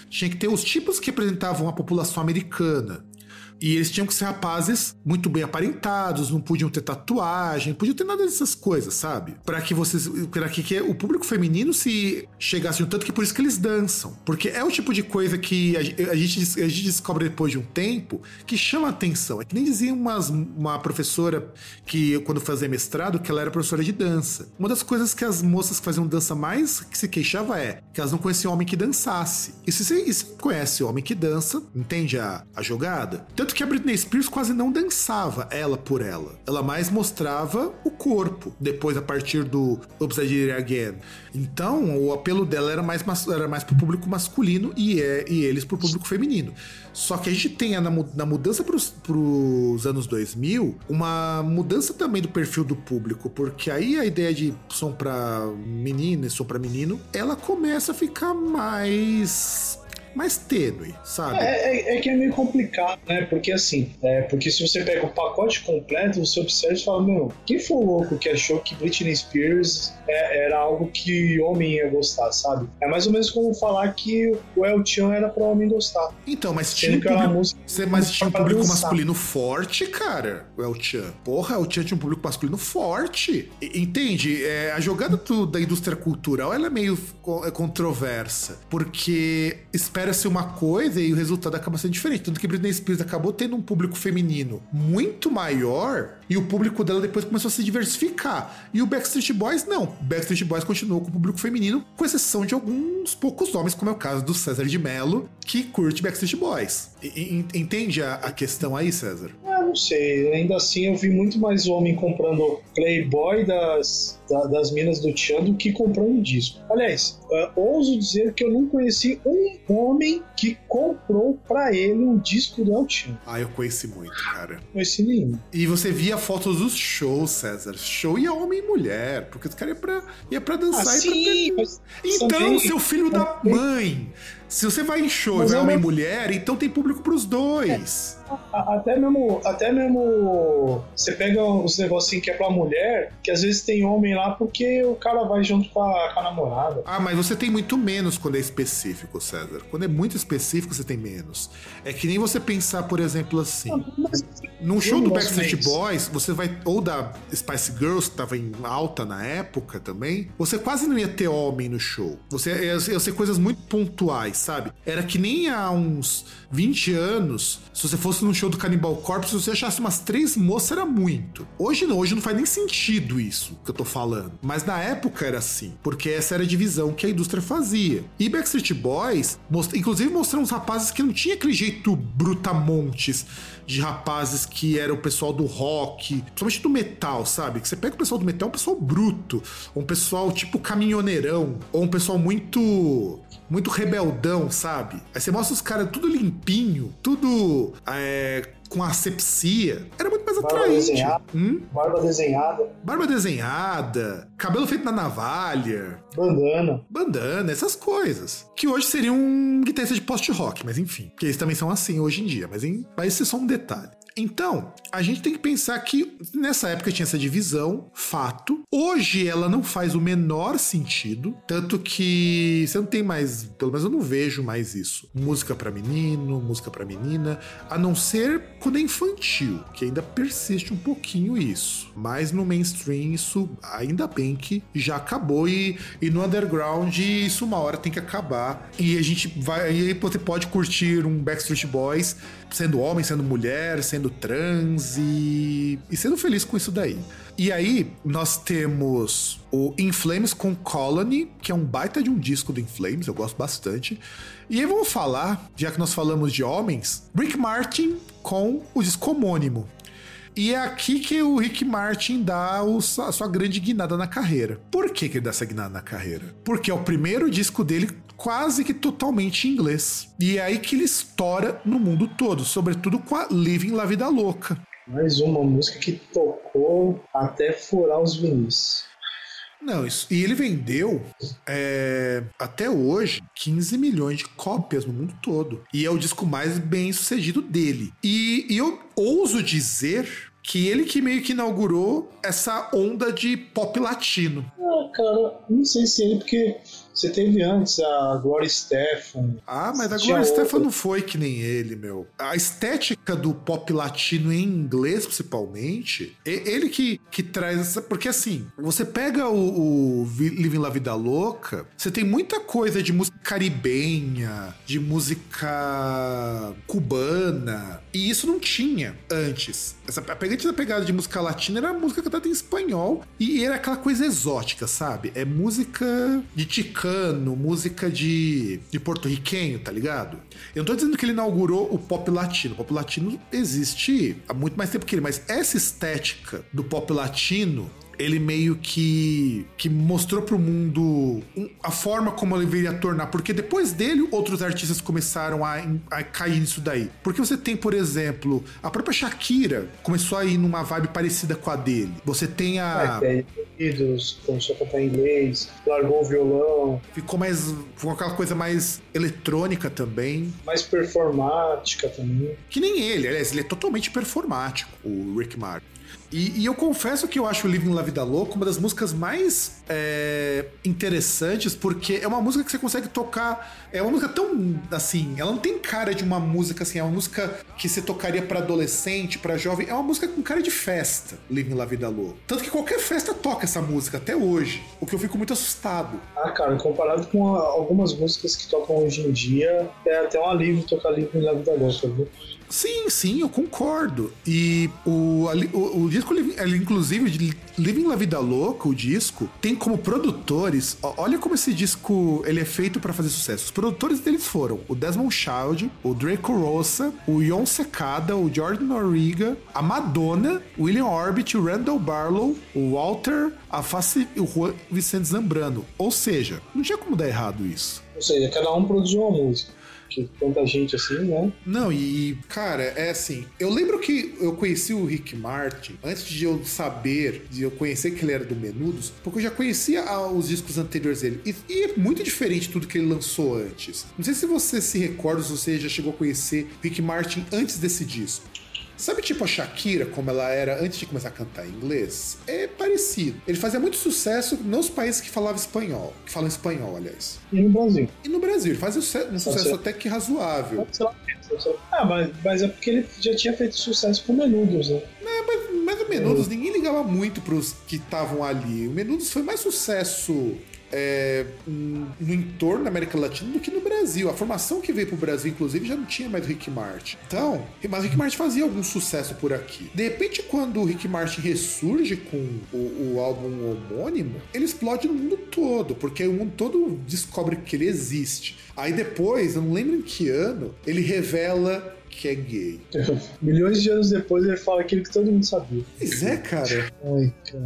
tinha que ter os tipos que representavam a população americana. E eles tinham que ser rapazes muito bem aparentados, não podiam ter tatuagem, podiam ter nada dessas coisas, sabe? Para que vocês. para que, que, o público feminino se chegasse um tanto que por isso que eles dançam. Porque é o tipo de coisa que a, a, gente, a gente descobre depois de um tempo que chama atenção. É que nem dizia umas, uma professora que, quando fazia mestrado, que ela era professora de dança. Uma das coisas que as moças que faziam dança mais que se queixava é que elas não conheciam homem que dançasse. E se você, conhece homem que dança, entende a, a jogada? Tanto tanto que a Britney Spears quase não dançava ela por ela. Ela mais mostrava o corpo, depois a partir do It Again. Então, o apelo dela era mais, era mais pro público masculino e, é, e eles pro público feminino. Só que a gente tem na, na mudança pros, pros anos 2000, uma mudança também do perfil do público, porque aí a ideia de som pra menina e som pra menino, ela começa a ficar mais mais tênue, sabe? É, é, é, que é meio complicado, né? Porque assim, é, porque se você pega o pacote completo, você observa e fala, meu, quem foi o louco que achou que Britney Spears é, era algo que homem ia gostar, sabe? É mais ou menos como falar que o El Chan era pra homem gostar. Então, mas tinha, público, música, mas tinha um público dançar. masculino forte, cara, o El Chan. Porra, o El Chan tinha um público masculino forte. Entende? É, a jogada do, da indústria cultural, ela é meio é controversa, porque espera espera-se uma coisa e o resultado acaba sendo diferente. Tanto que Britney Spears acabou tendo um público feminino muito maior e o público dela depois começou a se diversificar. E o Backstreet Boys não. Backstreet Boys continuou com o público feminino, com exceção de alguns poucos homens, como é o caso do César de Mello, que curte Backstreet Boys. Entende a, a questão aí, César? Ah, não sei. Ainda assim, eu vi muito mais homem comprando Playboy das, da, das minas do Tchan do que comprando disco. Aliás, uh, ouso dizer que eu não conheci um homem que comprou para ele um disco do El Chan. Ah, eu conheci muito, cara. Conheci nenhum. E você via fotos dos shows, César. Show ia homem e mulher, porque os caras iam pra, ia pra dançar ah, e sim, pra ter... Então, seu filho da mãe Se você vai em show Mas e vai homem e não- mulher, então tem público pros dois. Até mesmo, até mesmo você pega os negocinhos que é pra mulher, que às vezes tem homem lá porque o cara vai junto com a, com a namorada. Ah, mas você tem muito menos quando é específico, César. Quando é muito específico, você tem menos. É que nem você pensar, por exemplo, assim. Mas, Num show do Backstreet Boys, você vai. Ou da Spice Girls, que tava em alta na época também, você quase não ia ter homem no show. Você ia, ia ser coisas muito pontuais, sabe? Era que nem há uns 20 anos, se você fosse num show do Cannibal Corpse, se você achasse umas três moças, era muito. Hoje não, hoje não faz nem sentido isso que eu tô falando. Mas na época era assim, porque essa era a divisão que a indústria fazia. E Backstreet Boys, most- inclusive mostrando uns rapazes que não tinha aquele jeito brutamontes de rapazes que eram o pessoal do rock, principalmente do metal, sabe? Que você pega o pessoal do metal, é um pessoal bruto, um pessoal tipo caminhoneirão, ou um pessoal muito muito rebeldão, sabe? Aí você mostra os caras tudo limpinho, tudo é, com asepsia. Era muito mais Barba atraente. desenhada. Hum? barba desenhada, Barba desenhada, cabelo feito na navalha, bandana. bandana, essas coisas. Que hoje seria um guitarrista de post-rock, mas enfim. Que eles também são assim hoje em dia, mas, em, mas isso é só um detalhe. Então, a gente tem que pensar que nessa época tinha essa divisão, fato. Hoje ela não faz o menor sentido, tanto que você não tem mais, pelo menos eu não vejo mais isso. Música pra menino, música pra menina, a não ser quando é infantil, que ainda persiste um pouquinho isso. Mas no mainstream isso ainda bem que já acabou e, e no underground isso uma hora tem que acabar. E a gente vai, e aí você pode curtir um Backstreet Boys sendo homem, sendo mulher, sendo trans e, e sendo feliz com isso daí. E aí, nós temos o In Flames com Colony, que é um baita de um disco do In Flames, eu gosto bastante. E aí vamos falar, já que nós falamos de homens, Rick Martin com o disco homônimo. E é aqui que o Rick Martin dá o- a sua grande guinada na carreira. Por que, que ele dá essa guinada na carreira? Porque é o primeiro disco dele quase que totalmente em inglês. E é aí que ele estoura no mundo todo, sobretudo com a Living La Vida Louca. Mais uma música que tocou até furar os vinis. Não, isso. E ele vendeu é, até hoje 15 milhões de cópias no mundo todo. E é o disco mais bem sucedido dele. E, e eu ouso dizer que ele que meio que inaugurou essa onda de pop latino. Ah, cara, não sei se ele, porque você teve antes a Gloria Stefan. Ah, mas a Gloria Stefan não foi que nem ele, meu. A estética do pop latino em inglês, principalmente, ele que, que traz essa. Porque assim, você pega o, o Vi- Living La Vida Louca, você tem muita coisa de música caribenha, de música cubana, e isso não tinha antes. Essa, a pegante da pegada de música latina era a música cantada em espanhol, e era aquela coisa exótica, sabe? É música de ticano, música de, de porto-riquenho, tá ligado? Eu não tô dizendo que ele inaugurou o pop latino. O pop latino existe há muito mais tempo que ele, mas essa estética do pop latino ele meio que, que mostrou pro mundo a forma como ele viria a tornar. Porque depois dele, outros artistas começaram a, a cair nisso daí. Porque você tem, por exemplo, a própria Shakira começou a ir numa vibe parecida com a dele. Você tem a. É, Unidos, começou a cantar em inglês, largou o violão, Ficou mais. Ficou aquela coisa mais eletrônica também. mais performática também. Que nem ele, aliás, ele é totalmente performático, o Rick Martin. E, e eu confesso que eu acho o Living La Vida Louca uma das músicas mais é, interessantes, porque é uma música que você consegue tocar. É uma música tão assim. Ela não tem cara de uma música assim, é uma música que você tocaria pra adolescente, pra jovem. É uma música com cara de festa, Living La Vida Louca. Tanto que qualquer festa toca essa música, até hoje. O que eu fico muito assustado. Ah, cara, comparado com algumas músicas que tocam hoje em dia, é até um alívio tocar livro na vida louca, viu? Sim, sim, eu concordo. E o, o, o disco, inclusive, Living La Vida Louca, o disco, tem como produtores. Olha como esse disco ele é feito pra fazer sucesso. Os produtores deles foram o Desmond Child, o Draco Rosa, o Yon Secada, o Jordan Noriga, a Madonna, o William Orbit, o Randall Barlow, o Walter, a Face e o Juan Vicente Zambrano. Ou seja, não tinha como dar errado isso. Ou seja, cada um produziu uma música. Tanta gente assim, né? Não, e, cara, é assim. Eu lembro que eu conheci o Rick Martin antes de eu saber, de eu conhecer que ele era do Menudos, porque eu já conhecia ah, os discos anteriores dele. E, e é muito diferente tudo que ele lançou antes. Não sei se você se recorda, se você já chegou a conhecer Rick Martin antes desse disco. Sabe, tipo a Shakira, como ela era antes de começar a cantar em inglês? É parecido. Ele fazia muito sucesso nos países que falavam espanhol, que falam espanhol, aliás. E no Brasil. E no Brasil, ele fazia um sucesso ser. até que razoável. Ah, mas, mas é porque ele já tinha feito sucesso com Menudos, né? É, mas, mas o Menudos, ninguém ligava muito pros que estavam ali. O Menudos foi mais sucesso é, no entorno da América Latina do que no Brasil. A formação que veio pro Brasil, inclusive, já não tinha mais o Rick Martin. Então, mas o Rick Martin fazia algum sucesso por aqui. De repente, quando o Rick Martin ressurge com o, o álbum homônimo, ele explode no mundo todo, porque o mundo todo descobre que ele existe. Aí depois, eu não lembro em que ano, ele revela que é gay. (laughs) Milhões de anos depois ele fala aquilo que todo mundo sabia. Pois é, cara. Ai, cara.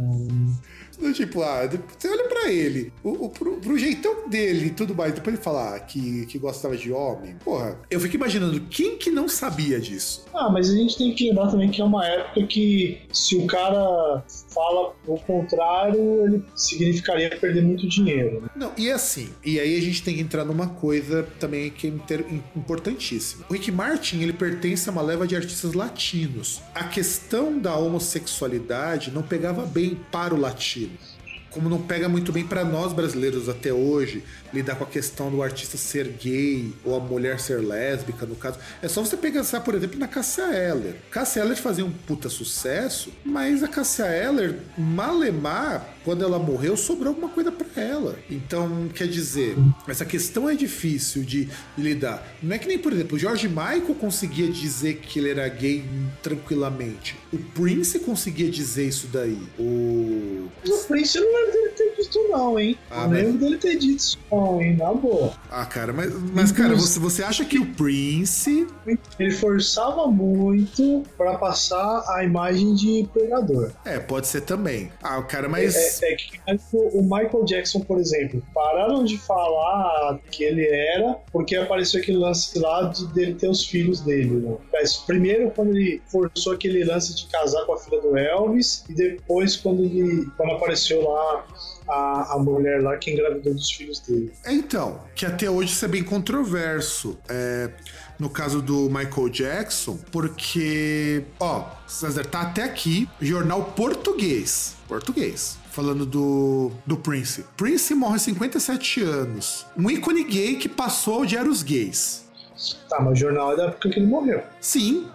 Do Tipo, ah, você olha pra ele, o, o- pro, pro jeitão dele e tudo mais, depois ele falar que, que gostava de homem, porra, eu fico imaginando quem que não sabia disso. Ah, mas a gente tem que lembrar também que é uma época que se o cara fala o contrário, ele significaria perder muito dinheiro, né? Não, e assim, e aí a gente tem que entrar numa coisa também que é importantíssima. O Rick Martin, ele pertence a uma leva de artistas latinos. A questão da homossexualidade não pegava bem para o latino. Como não pega muito bem para nós brasileiros até hoje, lidar com a questão do artista ser gay ou a mulher ser lésbica, no caso. É só você pensar, por exemplo, na Cássia Eller. Cássia Eller fazia um puta sucesso, mas a Cássia Eller, malemar, quando ela morreu, sobrou alguma coisa para ela. Então, quer dizer, essa questão é difícil de lidar. Não é que nem, por exemplo, o George Michael conseguia dizer que ele era gay tranquilamente. O Prince conseguia dizer isso daí. O. O Prince eu não lembro dele ter dito não, hein? Ah, não mas- lembro dele ter dito isso não, hein? Na boa. Ah, cara, mas, mas cara, você, você acha que o Prince. Ele forçava muito pra passar a imagem de pregador. É, pode ser também. Ah, cara, mas. É, é que o Michael Jackson, por exemplo, pararam de falar que ele era porque apareceu aquele lance lá de dele ter os filhos dele. Né? Mas primeiro quando ele forçou aquele lance de casar com a filha do Elvis e depois quando ele quando apareceu lá a, a mulher lá que engravidou dos filhos dele. Então, que até hoje isso é bem controverso. É, no caso do Michael Jackson, porque, ó, César, tá até aqui, jornal português. Português. Falando do, do Prince. Prince morre aos 57 anos. Um ícone gay que passou de era os gays. Tá, mas o jornal é da época que ele morreu. Sim,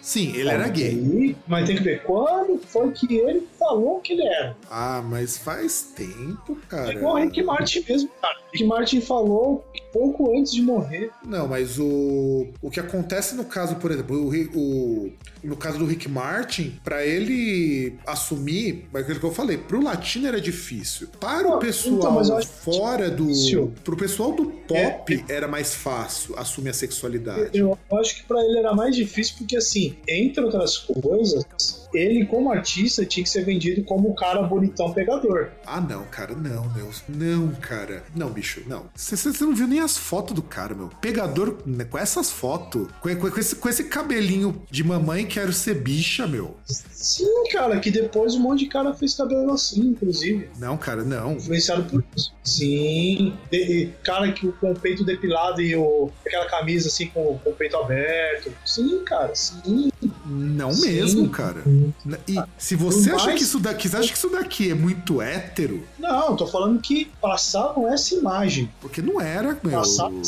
sim, ele era gay. aí- mas tem que ver quando foi que ele falou que ele era. Ah, mas faz tempo, cara. É igual o Rick Martin mesmo, cara. O Rick Martin falou pouco antes de morrer. Não, mas o, o que acontece no caso, por exemplo, o, o- no caso do Rick Martin, pra ele assumir, mas aquilo que eu falei, pro latino era difícil. Para o Não, pessoal então, fora do. Pro pessoal do pop era mais fácil assumir a sexualidade. Eu acho que pra ele era mais difícil porque, assim, entre outras coisas, ele, como artista, tinha que ser vendido como o cara bonitão pegador. Ah, não, cara, não, meu. Não, cara. Não, bicho, não. Você não viu nem as fotos do cara, meu. Pegador né, com essas fotos, com, com- com esse, com esse cabelinho de mamãe quero ser bicha, meu. Sim, cara, que depois um monte de cara fez cabelo assim, inclusive. Não, cara, não. Influenciado por isso. Sim. E- e cara que com o peito depilado e o, aquela camisa assim com, com o peito aberto. Sim, cara, sim. Não Sim. mesmo, cara. E se você acha que isso daqui, você acha que isso daqui é muito hétero, Não, tô falando que passavam essa imagem. porque não era, meu. Passavam,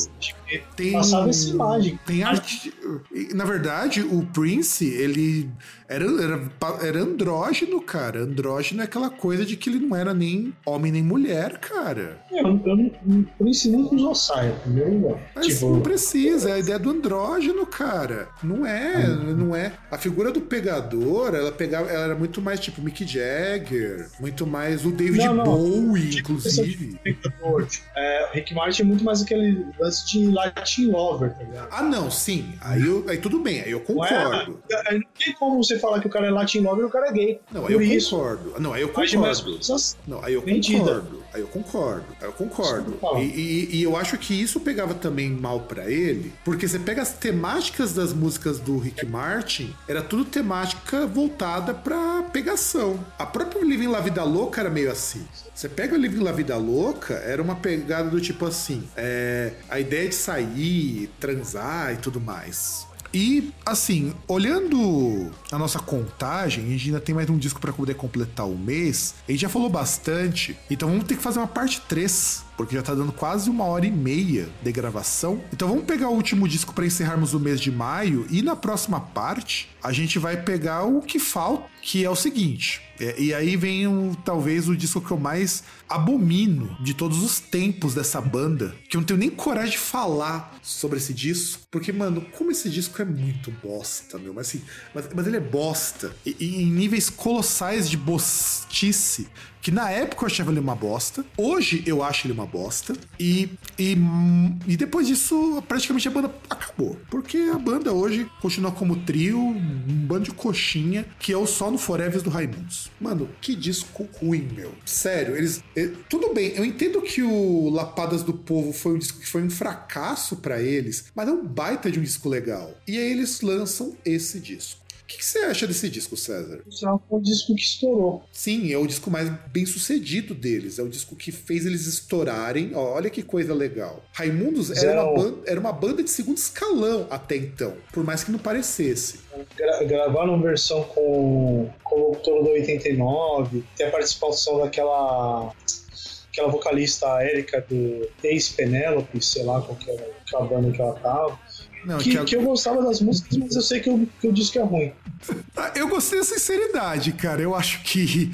Tem, passava essa imagem. Tem arte. Na verdade, o Prince, ele era, era, era andrógeno, cara. Andrógeno é aquela coisa de que ele não era nem homem nem mulher, cara. Eu, eu, não- por isso nunca usou saia, primeiro lugar. Mas Tipo, não precisa, é a ideia do andrógeno, cara. Não é, não é. A figura do pegador, ela pegava, ela era muito mais tipo Mick Jagger, muito mais o David Não, não. Bowie, Tipo, inclusive. pegador. É, o Rick Martin é muito mais aquele lance de Latin Lover, tá ligado? Ah, não, sim. Aí, eu- aí tudo bem, aí eu Não é? concordo. É, Não tem como você falar que o cara é Latin Lover e o cara é gay. Não, aí Por eu isso, concordo. Não, aí eu concordo. Não, aí eu Vendida. concordo. Aí eu concordo. Aí eu concordo. E, e, e, eu acho que isso pegava também mal para ele, porque você pega as temáticas das músicas do Rick Martin, era tudo temática voltada pra pegação. A própria Living La Vida Louca era meio assim. Você pega o Living La Vida Louca, era uma pegada do tipo assim: é, a ideia de sair, transar e tudo mais. E, assim, olhando a nossa contagem, a gente ainda tem mais um disco para poder completar o mês. A gente já falou bastante, então vamos ter que fazer uma parte 3 porque já tá dando quase uma hora e meia de gravação. Então vamos pegar o último disco para encerrarmos o mês de maio e na próxima parte a gente vai pegar o que falta, que é o seguinte. É, e aí vem o, talvez o disco que eu mais abomino de todos os tempos dessa banda, que eu não tenho nem coragem de falar sobre esse disco, porque, mano, como esse disco é muito bosta, meu, mas assim, mas, mas ele é bosta, e, e em níveis colossais de bostice, que na época eu achava ele uma bosta, hoje eu acho ele uma bosta, e, e, e depois disso praticamente a banda acabou, porque a banda hoje continua como trio, um bando de coxinha, que é o Só no Forever do Raimundos. Mano, que disco ruim, meu. Sério, eles. Eh, tudo bem, eu entendo que o Lapadas do Povo foi um disco que foi um fracasso para eles, mas é um baita de um disco legal. E aí eles lançam esse disco. O que, que, você acha desse disco, César? É um disco que estourou. Sim, é o disco mais bem sucedido deles. É o disco que fez eles estourarem. Ó, olha que coisa legal. Raimundos era uma, banda, era uma, banda, de segundo escalão até então, por mais que não parecesse. Gra gravaram uma versão com, com o locutor do 89, tem a participação daquela aquela vocalista Érica do ex-Penélope, sei lá qual que era a banda que ela tava. Não, que, que, que, eu gostava das músicas, mas eu sei que eu, que eu disse que é ruim. Ah, eu gostei da sinceridade, cara. Eu acho que.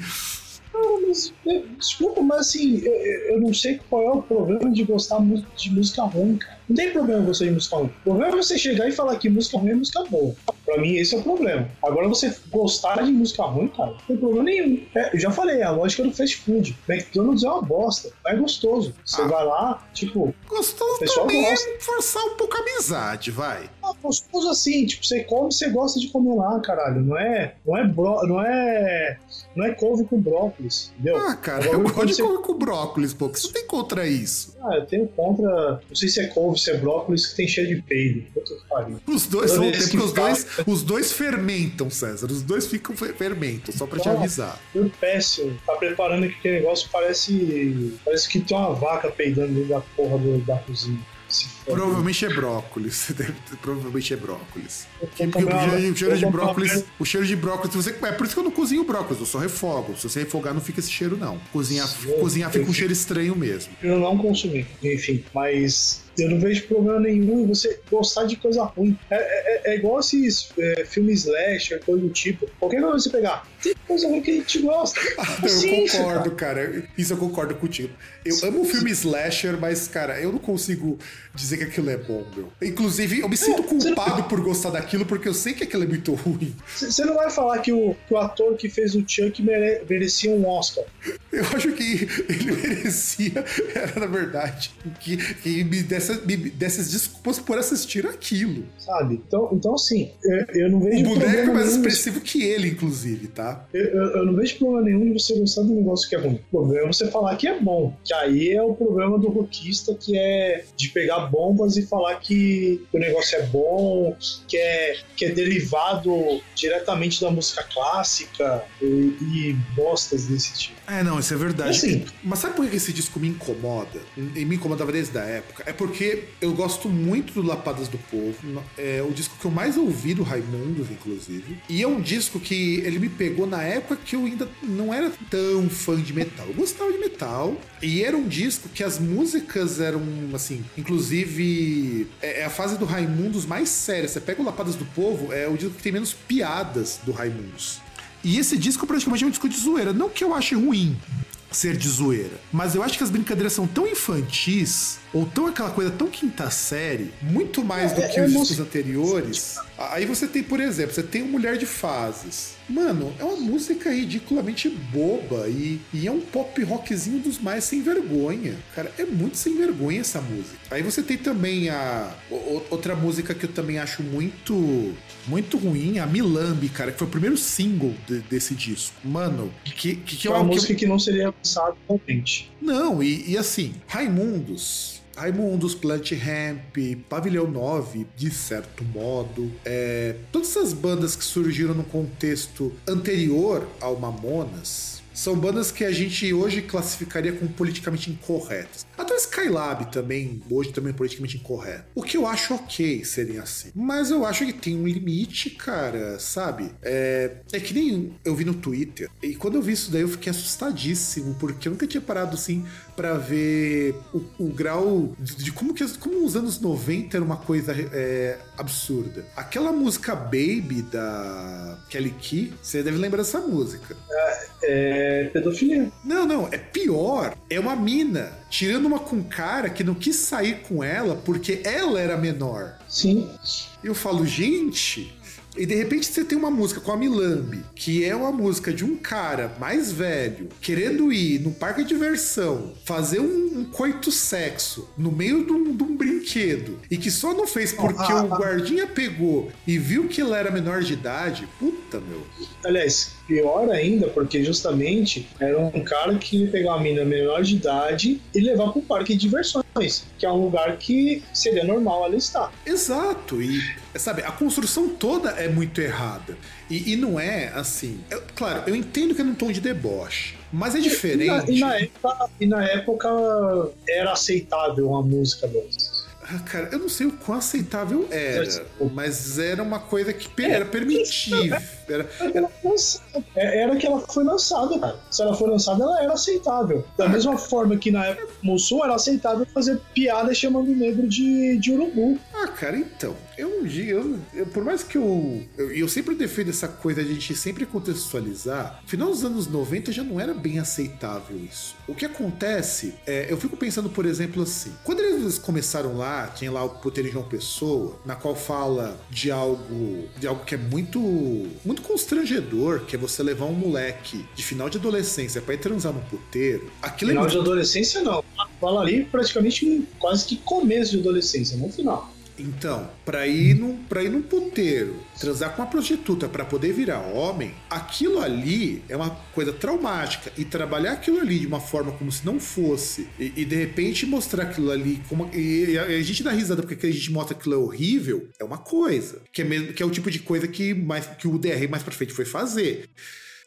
Não, mas, é, desculpa, mas assim, eu, eu, não sei qual é o problema de gostar de música ruim, cara. Não tem problema você ir música ruim. O problema é você chegar e falar que música ruim é música boa. Pra mim, esse é o problema. Agora, você gostar de música ruim, cara, não tem problema nenhum. É, eu já falei, a lógica do fast food. McDonald's é uma bosta. É gostoso. Você ah. vai lá, tipo. Gostoso também gosta. É forçar um pouco a amizade, vai. Ah, gostoso assim, tipo, você come, você gosta de comer lá, caralho. Não é. Não é. Bro, não é. Não é couve com brócolis, entendeu? Ah, cara, Agora, eu gosto de você... couve com brócolis, pô. O que você tem contra isso? Ah, eu tenho contra. Não sei se é couve, se é brócolis que tem cheio de peido. Os dois ter, porque os dois, os dois fermentam, César. Os dois ficam fermentam, só pra te avisar. Eu péssimo. Tá preparando aquele negócio, parece. Parece que tem uma vaca peidando dentro da porra do, da cozinha. Provavelmente é brócolis. (laughs) Provavelmente é brócolis. Porque o cheiro de brócolis. O cheiro de brócolis. Você, é por isso que eu não cozinho brócolis, eu só refogo. Se você refogar, não fica esse cheiro, não. Cozinhar, cozinhar fica um cheiro estranho mesmo. Eu não consumi, enfim, mas eu não vejo problema nenhum em você gostar de coisa ruim. É, é, é igual esses é, filmes slasher, coisa do tipo. Qualquer coisa você pegar, tem coisa ruim que a gente gosta. (laughs) eu concordo, cara. Isso eu concordo contigo. Eu amo o filme slasher, mas, cara, eu não consigo dizer que aquilo é bom, meu. Inclusive, eu me sinto é, culpado não... por gostar daquilo, porque eu sei que aquilo é muito ruim. Você não vai falar que o, que o ator que fez o Chuck mere, merecia um Oscar. Eu acho que ele (laughs) merecia, era na verdade, que, que me desse dessa, dessas desculpas por assistir aquilo. Sabe? Então, então assim, eu, eu não vejo. O boneco é mais expressivo que ele, inclusive, tá? Eu, eu, eu, não vejo problema nenhum de você gostar do negócio que é ruim. O problema é você falar que é bom. Que aí é o problema do rockista, que é de pegar bombas e falar que o negócio é bom, que é, que é derivado diretamente da música clássica e, e bostas desse tipo. É, não, isso é verdade. Assim, Mas sabe por que esse disco me incomoda? E me incomodava desde a época? É porque eu gosto muito do Lapadas do Povo. É o disco que eu mais ouvi do Raimundos, inclusive. E é um disco que ele me pegou na época que eu ainda não era tão fã de metal. Eu gostava de metal. E era um disco que as músicas eram, assim, inclusive, é, é a fase do Raimundos mais séria. Você pega o Lapadas do Povo, é o disco que tem menos piadas do Raimundos. E esse disco praticamente é um disco de zoeira. Não que eu ache ruim ser de zoeira, mas eu acho que as brincadeiras são tão infantis ou tão aquela coisa tão quinta série, muito mais do é, que os discos anteriores. Aí você tem, por exemplo, você tem o Mulher de Fases. Mano, é uma música ridiculamente boba e, e é um pop rockzinho dos mais sem vergonha. Cara, é muito sem vergonha essa música. Aí você tem também a o, outra música que eu também acho muito muito ruim, a Milambi, cara, que foi o primeiro single de, desse disco. Mano, que, que, que é uma música que, que não seria lançada atualmente. Não, e, e assim, Raimundos Raimundos, Plant Ramp, Pavilhão 9, de certo modo. É, todas essas bandas que surgiram no contexto anterior ao Mamonas são bandas que a gente hoje classificaria como politicamente incorretas. Até o Skylab também, hoje também é politicamente incorreto. O que eu acho ok serem assim. Mas eu acho que tem um limite, cara, sabe? É, é que nem eu vi no Twitter. E quando eu vi isso daí, eu fiquei assustadíssimo, porque eu nunca tinha parado assim para ver o, o grau de, de, como que como os anos 90 era uma coisa é, absurda. Aquela música Baby da Kelly Key, você deve lembrar dessa música. É, é pedofilia. Não, não, é pior. É uma mina tirando uma com cara que não quis sair com ela porque ela era menor. Sim. Eu falo, gente, e de repente você tem uma música com a Milambi, que é uma música de um cara mais velho, querendo ir no parque de diversão, fazer um, um coito sexo no meio de um, de um, brinquedo, e que só não fez porque ah, o (laughs) guardinha pegou e viu que ela era menor de idade. Puta, meu. Aliás, pior ainda, porque justamente era um cara que ia pegar uma menina menor de idade e levar para um parque de diversões, que é um lugar que seria normal ela estar. Exato, e sabe, a construção toda é muito errada. E, e não é assim. Eu, claro, eu entendo que é num tom de deboche, mas é diferente. E na, e na, época, e na época era aceitável uma música dessa. Ah, cara, eu não sei o quão aceitável era, mas era uma coisa que era permitível. Era, era... É, era que ela foi lançada, cara. Se ela foi lançada, ela era aceitável. Da ah, mesma forma que na época Mussul era aceitável fazer piada chamando o negro de, de urubu. Ah, cara, então. Eu, eu, eu por mais que eu, eu, eu. sempre defendo essa coisa de a gente sempre contextualizar. Final dos anos 90 já não era bem aceitável isso. O que acontece é. Eu fico pensando, por exemplo, assim. Quando eles começaram lá, tinha lá o Puteiro João Pessoa, na qual fala de algo. de algo que é muito. muito constrangedor, que é você levar um moleque de final de adolescência para ir transar no puteiro. Aquilo é final é muito... de adolescência não. Fala ali praticamente quase que começo de adolescência, no final. Então, para ir num, para ir num puteiro, transar com uma prostituta para poder virar homem, aquilo ali é uma coisa traumática e trabalhar aquilo ali de uma forma como se não fosse e, e de repente mostrar aquilo ali como e, e a, a, gente dá risada porque a gente mostra aquilo é horrível, é uma coisa, que é mesmo que é o tipo de coisa que mais que o DR mais para frente foi fazer.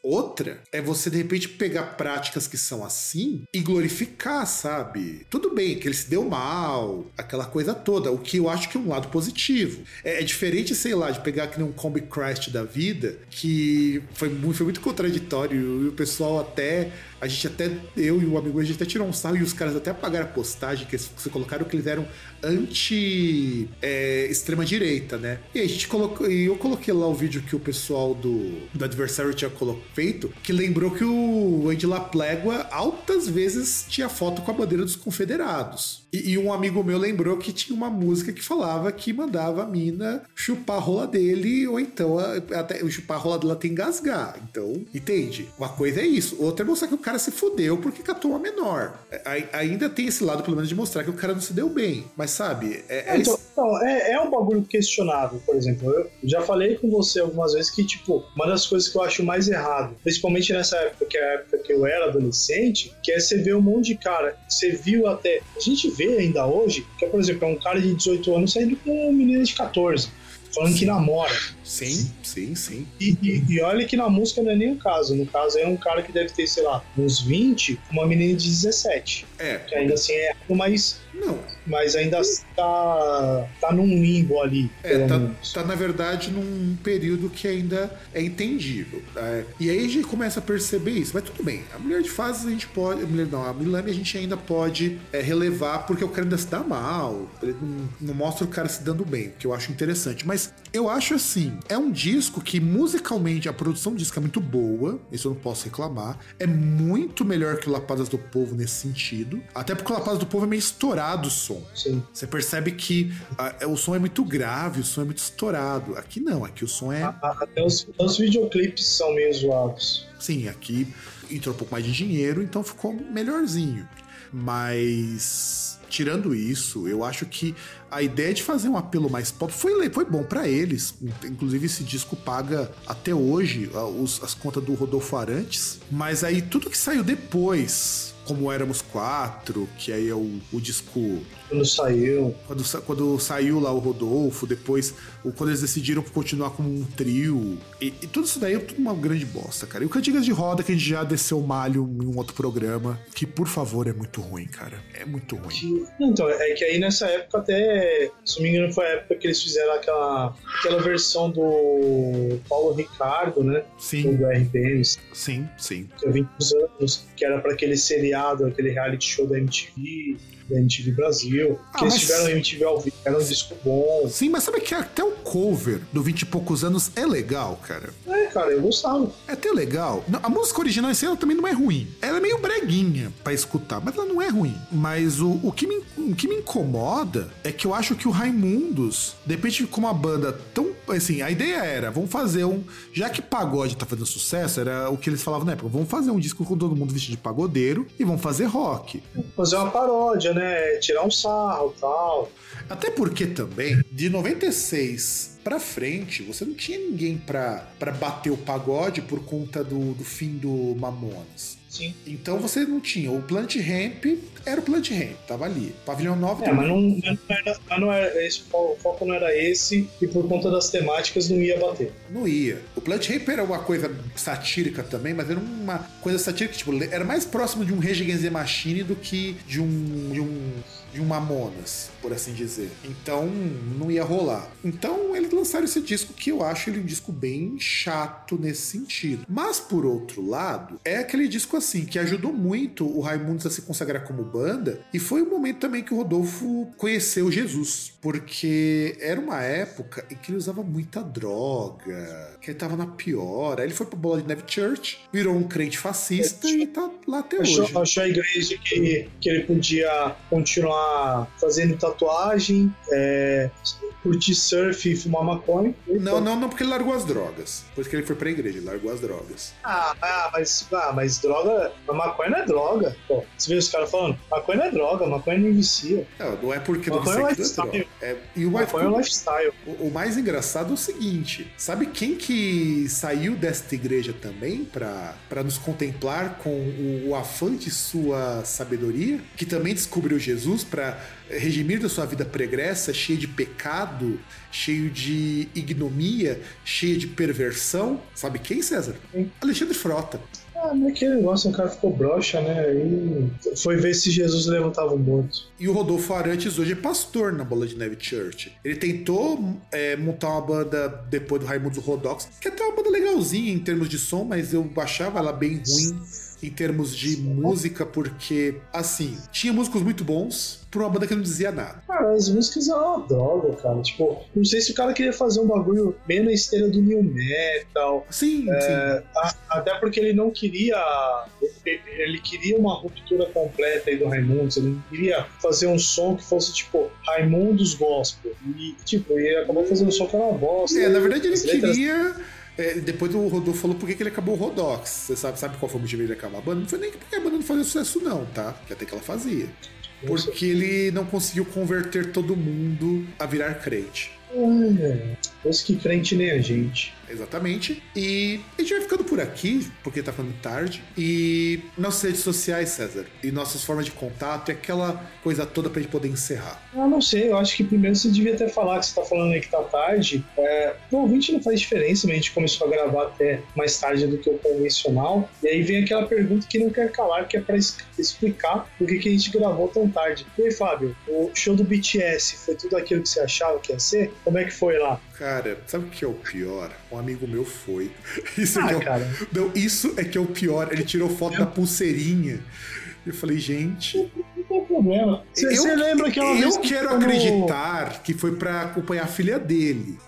Outra é você, de repente, pegar práticas que são assim e glorificar, sabe? Tudo bem que ele se deu mal, aquela coisa toda, o que eu acho que é um lado positivo. É, é diferente, sei lá, de pegar que nem um Combi Christ da vida, que foi muito, foi muito contraditório e o pessoal até a gente até, eu e o amigo, a gente até tirou um sarro e os caras até apagaram a postagem, que você colocaram que eles eram anti-extrema-direita, é, né? E a gente colocou, e eu coloquei lá o vídeo que o pessoal do, do adversário tinha feito, que lembrou que o Andy Laplégua altas vezes tinha foto com a bandeira dos confederados. E, e, um amigo meu lembrou que tinha uma música que falava que mandava a mina chupar a rola dele, ou então a, até chupar a rola dela tem engasgar. Então, entende? Uma coisa é isso. Outra é mostrar que o cara se fudeu porque catou uma menor. É, ainda tem esse lado, pelo menos, de mostrar que o cara não se deu bem. Mas sabe, é, é, então, então, é, é um bagulho questionável, por exemplo. Eu já falei com você algumas vezes que, tipo, uma das coisas que eu acho mais errado, principalmente nessa época, que é a época que eu era adolescente, que é você ver um monte de cara. Você viu até. A gente vê ainda hoje, que é, por exemplo, é um cara de 18 anos saindo com uma menina de 14 falando que namora. Sim, sim, sim. E, e, e, olha que na música não é nem o caso. No caso é um cara que deve ter, sei lá, uns 20, uma menina de 17. É. Que ainda assim é mais. Não. Mas ainda tá, tá num limbo ali. É, tá, tá, na verdade num período que ainda é entendível. É, e aí a gente começa a perceber isso. Mas tudo bem, a mulher de fases a gente pode. A mulher não, a Milani a gente ainda pode é, relevar porque o cara ainda se dá mal. Ele não, não mostra o cara se dando bem, que eu acho interessante. Mas Eu acho assim, é um disco que musicalmente a produção do disco é muito boa, isso eu não posso reclamar. É muito melhor que o Lapadas do Povo nesse sentido. Até porque o Lapadas do Povo é meio estourado o som. Sim. Você percebe que ah, o som é muito grave, o som é muito estourado. Aqui não, aqui o som é. A- a- Até os, os videoclipes são meio zoados. Sim, aqui entrou um pouco mais de dinheiro, então ficou melhorzinho. Mas tirando isso, eu acho que a ideia de fazer um apelo mais pop foi, foi bom pra eles. Inclusive, esse disco paga até hoje ah, os- as contas do Rodolfo Arantes. Mas aí tudo que saiu depois, como Éramos Quatro, que aí é o, o disco Quando saiu. quando, quando saiu lá o Rodolfo, depois quando eles decidiram continuar como um trio. E, e tudo isso daí é tudo uma grande bosta, cara. E o Cantigas de Roda, que a gente já desceu malho em um outro programa, que por favor é muito ruim, cara. É muito ruim. Então, é que aí nessa época até, se não me engano, foi a época que eles fizeram aquela, aquela versão do Paulo Ricardo, né? Sim, Do RPM, sim, sim. que há 20 anos, que era para aquele seriado, aquele reality show da MTV, da MTV Brasil. Ah, que eles tiveram a MTV ao vivo, era um disco bom. Sim, mas sabe que até o cover do 20 e poucos anos é legal, cara. É, cara, eu gostava. É até legal. Não, A música original em ela também não é ruim. Ela é meio breguinha pra escutar, mas ela não é ruim. Mas o, o, que me, o que me incomoda é que eu acho que o Raimundos, de repente, como uma banda tão. Assim, a ideia era, vamos fazer um. Já que pagode tá fazendo sucesso, era o que eles falavam na época, vamos fazer um disco com todo mundo vestido de pagodeiro e vamos fazer rock. Fazer uma paródia, né? Tirar um sarro tal. Até porque também, de 96 pra frente, você não tinha ninguém pra, pra bater o pagode por conta do, do fim do Mamonas. Sim. Então você não tinha. O Plant Ramp era o Plant Ramp, tava ali. Pavilhão 9 É, mas não, não era, mas não era esse, o fo- o foco não era esse, e por conta das temáticas não ia bater. Não ia. O Plant Ramp era uma coisa satírica também, mas era uma coisa satírica, tipo, era mais próximo de um Rage Against the Machine do que de um, de um, de um Mamonas, por assim dizer. Então, não ia rolar. Então, eles lançaram esse disco que eu acho ele um disco bem chato nesse sentido. Mas, por outro lado, é aquele disco assim, que ajudou muito o Raimundos a se consagrar como banda, e foi o momento também que o Rodolfo conheceu Jesus, porque era uma época em que ele usava muita droga, que ele tava na pior. Aí ele foi pra Bola de Neve Church, virou um crente fascista e tá lá até hoje. Achou, achou a igreja que, que ele podia continuar fazendo tatuagem, é, curtir surf e fumar maconha. Não, não, não, porque ele largou as drogas. Depois que ele foi pra igreja, ele largou as drogas. Ah, ah, mas, ah, mas droga, a maconha não é droga. Pô, você vê os caras falando, maconha não é droga, maconha não vicia. Não, não é porque não é que não é droga. É, e o Maconha é um lifestyle. o, o mais engraçado é o seguinte: sabe quem que saiu desta igreja também pra nos contemplar com o, o afã de sua sabedoria? Que também descobriu Jesus pra redimir da sua vida pregressa, cheia de pecado, cheio de ignomia, cheia de perversão? Sabe quem, César? Quem? Alexandre Frota. Ah, mas aquele negócio, o cara ficou broxa, né? Aí foi ver se Jesus levantava o morto. E o Rodolfo Arantes hoje é pastor na Bola de Neve Church. Ele tentou é, montar uma banda depois do Raimundo Rodox, que é até uma banda legalzinha em termos de som, mas eu achava ela bem ruim em termos de música, porque, assim, tinha músicos muito bons pra uma banda que não dizia nada. Cara, as músicas eram uma droga, cara. Tipo, não sei se o cara queria fazer um bagulho bem na esteira do new metal. Sim, sim. A- Até porque ele não queria. ele- queria uma ruptura completa aí do Raimundos. Ele queria fazer um som que fosse tipo Raimundos Gospel. E, tipo, ele acabou fazendo um som que era uma bosta. É, na verdade ele As letras- queria. É, depois o Rodolfo falou por que que ele acabou o Rodox. Você sabe, sabe qual foi o motivo dele acabar a banda? Não foi nem porque a banda não fazia sucesso, não, tá? Que até que ela fazia. Porque ele não conseguiu converter todo mundo a virar crente. É, Pois que crente nem a gente. Exatamente. E a gente vai ficando por aqui, porque tá ficando tarde. E nossas redes sociais, César, e nossas formas de contato, e aquela coisa toda pra gente poder encerrar. Eu não sei, eu acho que primeiro você devia até falar que você tá falando aí que tá tarde. É, pro ouvinte não faz diferença, mas a gente começou a gravar até mais tarde do que o convencional. E aí vem aquela pergunta que não quer calar, que é pra explicar por que, que a gente gravou tão tarde. E aí, Fábio, o show do BTS foi tudo aquilo que você achava que ia ser? Como é que foi lá? Cara, sabe o que é o pior? Um amigo meu foi. (laughs) Isso é que é Ah, o... Não, isso é que é o pior. Ele tirou foto da pulseirinha. Eu falei, gente. Não tem problema. Você lembra aquela eu vez que quero acreditar que foi pra acompanhar a filha dele.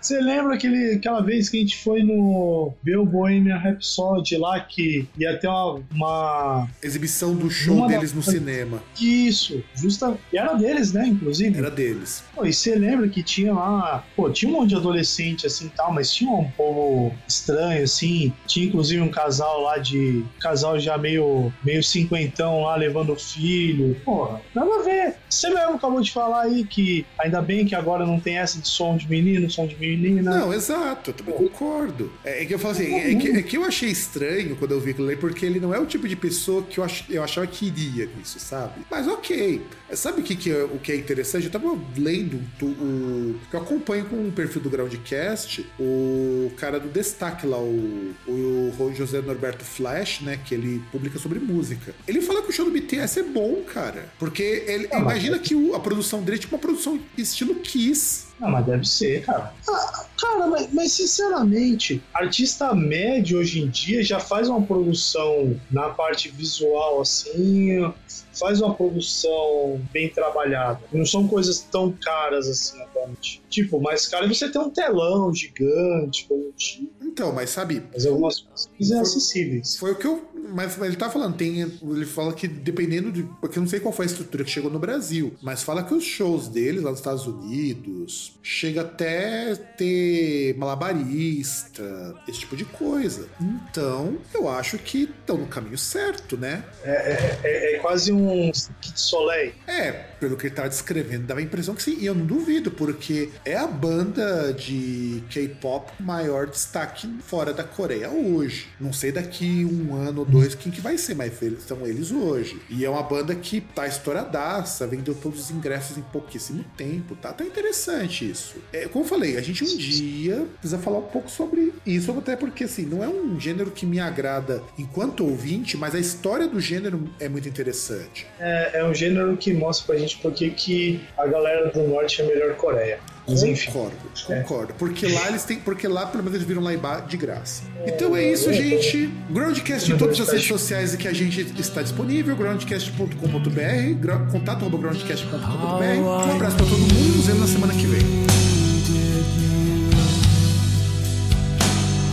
Você lembra aquele, aquela vez que a gente foi no o Bohemian Rhapsody lá que ia ter uma. uma- Exibição do show Uma da- deles no cinema. Isso, justa. E era deles, né? Inclusive. Era deles. Pô, e você lembra que tinha lá. Pô, tinha um monte de adolescente assim e tal, mas tinha um povo estranho, assim. Tinha inclusive um casal lá de. Casal já meio. meio cinquentão lá levando o filho. Porra, nada a ver. Você mesmo acabou de falar aí que ainda bem que agora não tem essa de som de menino, som de menina. Não, exato, eu também concordo. É, é que eu falo assim, é que, é que eu achei estranho quando eu vi aquilo aí, porque ele não é o tipo de pessoa que eu, ach, eu achava que iria nisso, sabe? Mas ok. Sabe o que, que é, o que é interessante? Eu tava lendo o. Eu acompanho com o perfil do Groundcast, o cara do destaque lá, o, o José Norberto Flash, né? Que ele publica sobre música. Ele fala que o show do BTS é bom, cara. Porque ele. Mas- imagina que o- a produção dele é tipo uma produção estilo Kiss. Não, mas deve ser, cara. Ah, cara, mas, mas sinceramente, artista médio hoje em dia já faz uma produção na parte visual assim, faz uma produção bem trabalhada. Não são coisas tão caras assim, atualmente. Tipo, mais caro é você ter um telão gigante, coisa do tipo. Então, mas sabe, Mas algumas coisas é acessíveis. Foi o que eu. Mas, ele tá falando, tem. Ele fala que dependendo de. Porque eu não sei qual foi a estrutura que chegou no Brasil. Mas fala que os shows deles lá nos Estados Unidos chega até ter malabarista, esse tipo de coisa. Então, eu acho que estão no caminho certo, né? É, é quase um kit soleil. É, pelo que ele tava descrevendo, dava a impressão que sim. E eu não duvido, porque é a banda de K-pop maior destaque fora da Coreia hoje. Não sei daqui um ano ou dois quem que vai ser, mas eles são eles hoje. E é uma banda que tá estouradaça, vendeu todos os ingressos em pouquíssimo tempo, tá? Tá interessante isso. É, como eu falei, a gente um dia precisa falar um pouco sobre isso, até porque assim, não é um gênero que me agrada enquanto ouvinte, mas a história do gênero é muito interessante. É, é um gênero que mostra pra gente porque que a galera do norte é melhor Coreia. Mas enfim. Concordo, concordo. Porque lá eles têm. Porque lá, pelo menos, eles viram lá de graça. Então é isso, gente. Groundcast em todas as redes sociais que a gente está disponível, groundcast.com.br, contato.groundcast.com.br. Um abraço pra todo mundo, nos vemos na semana que vem.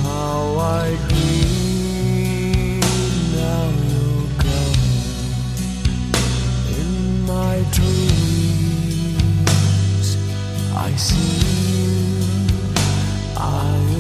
How I dream now you're gone. In my dreams, I see you. I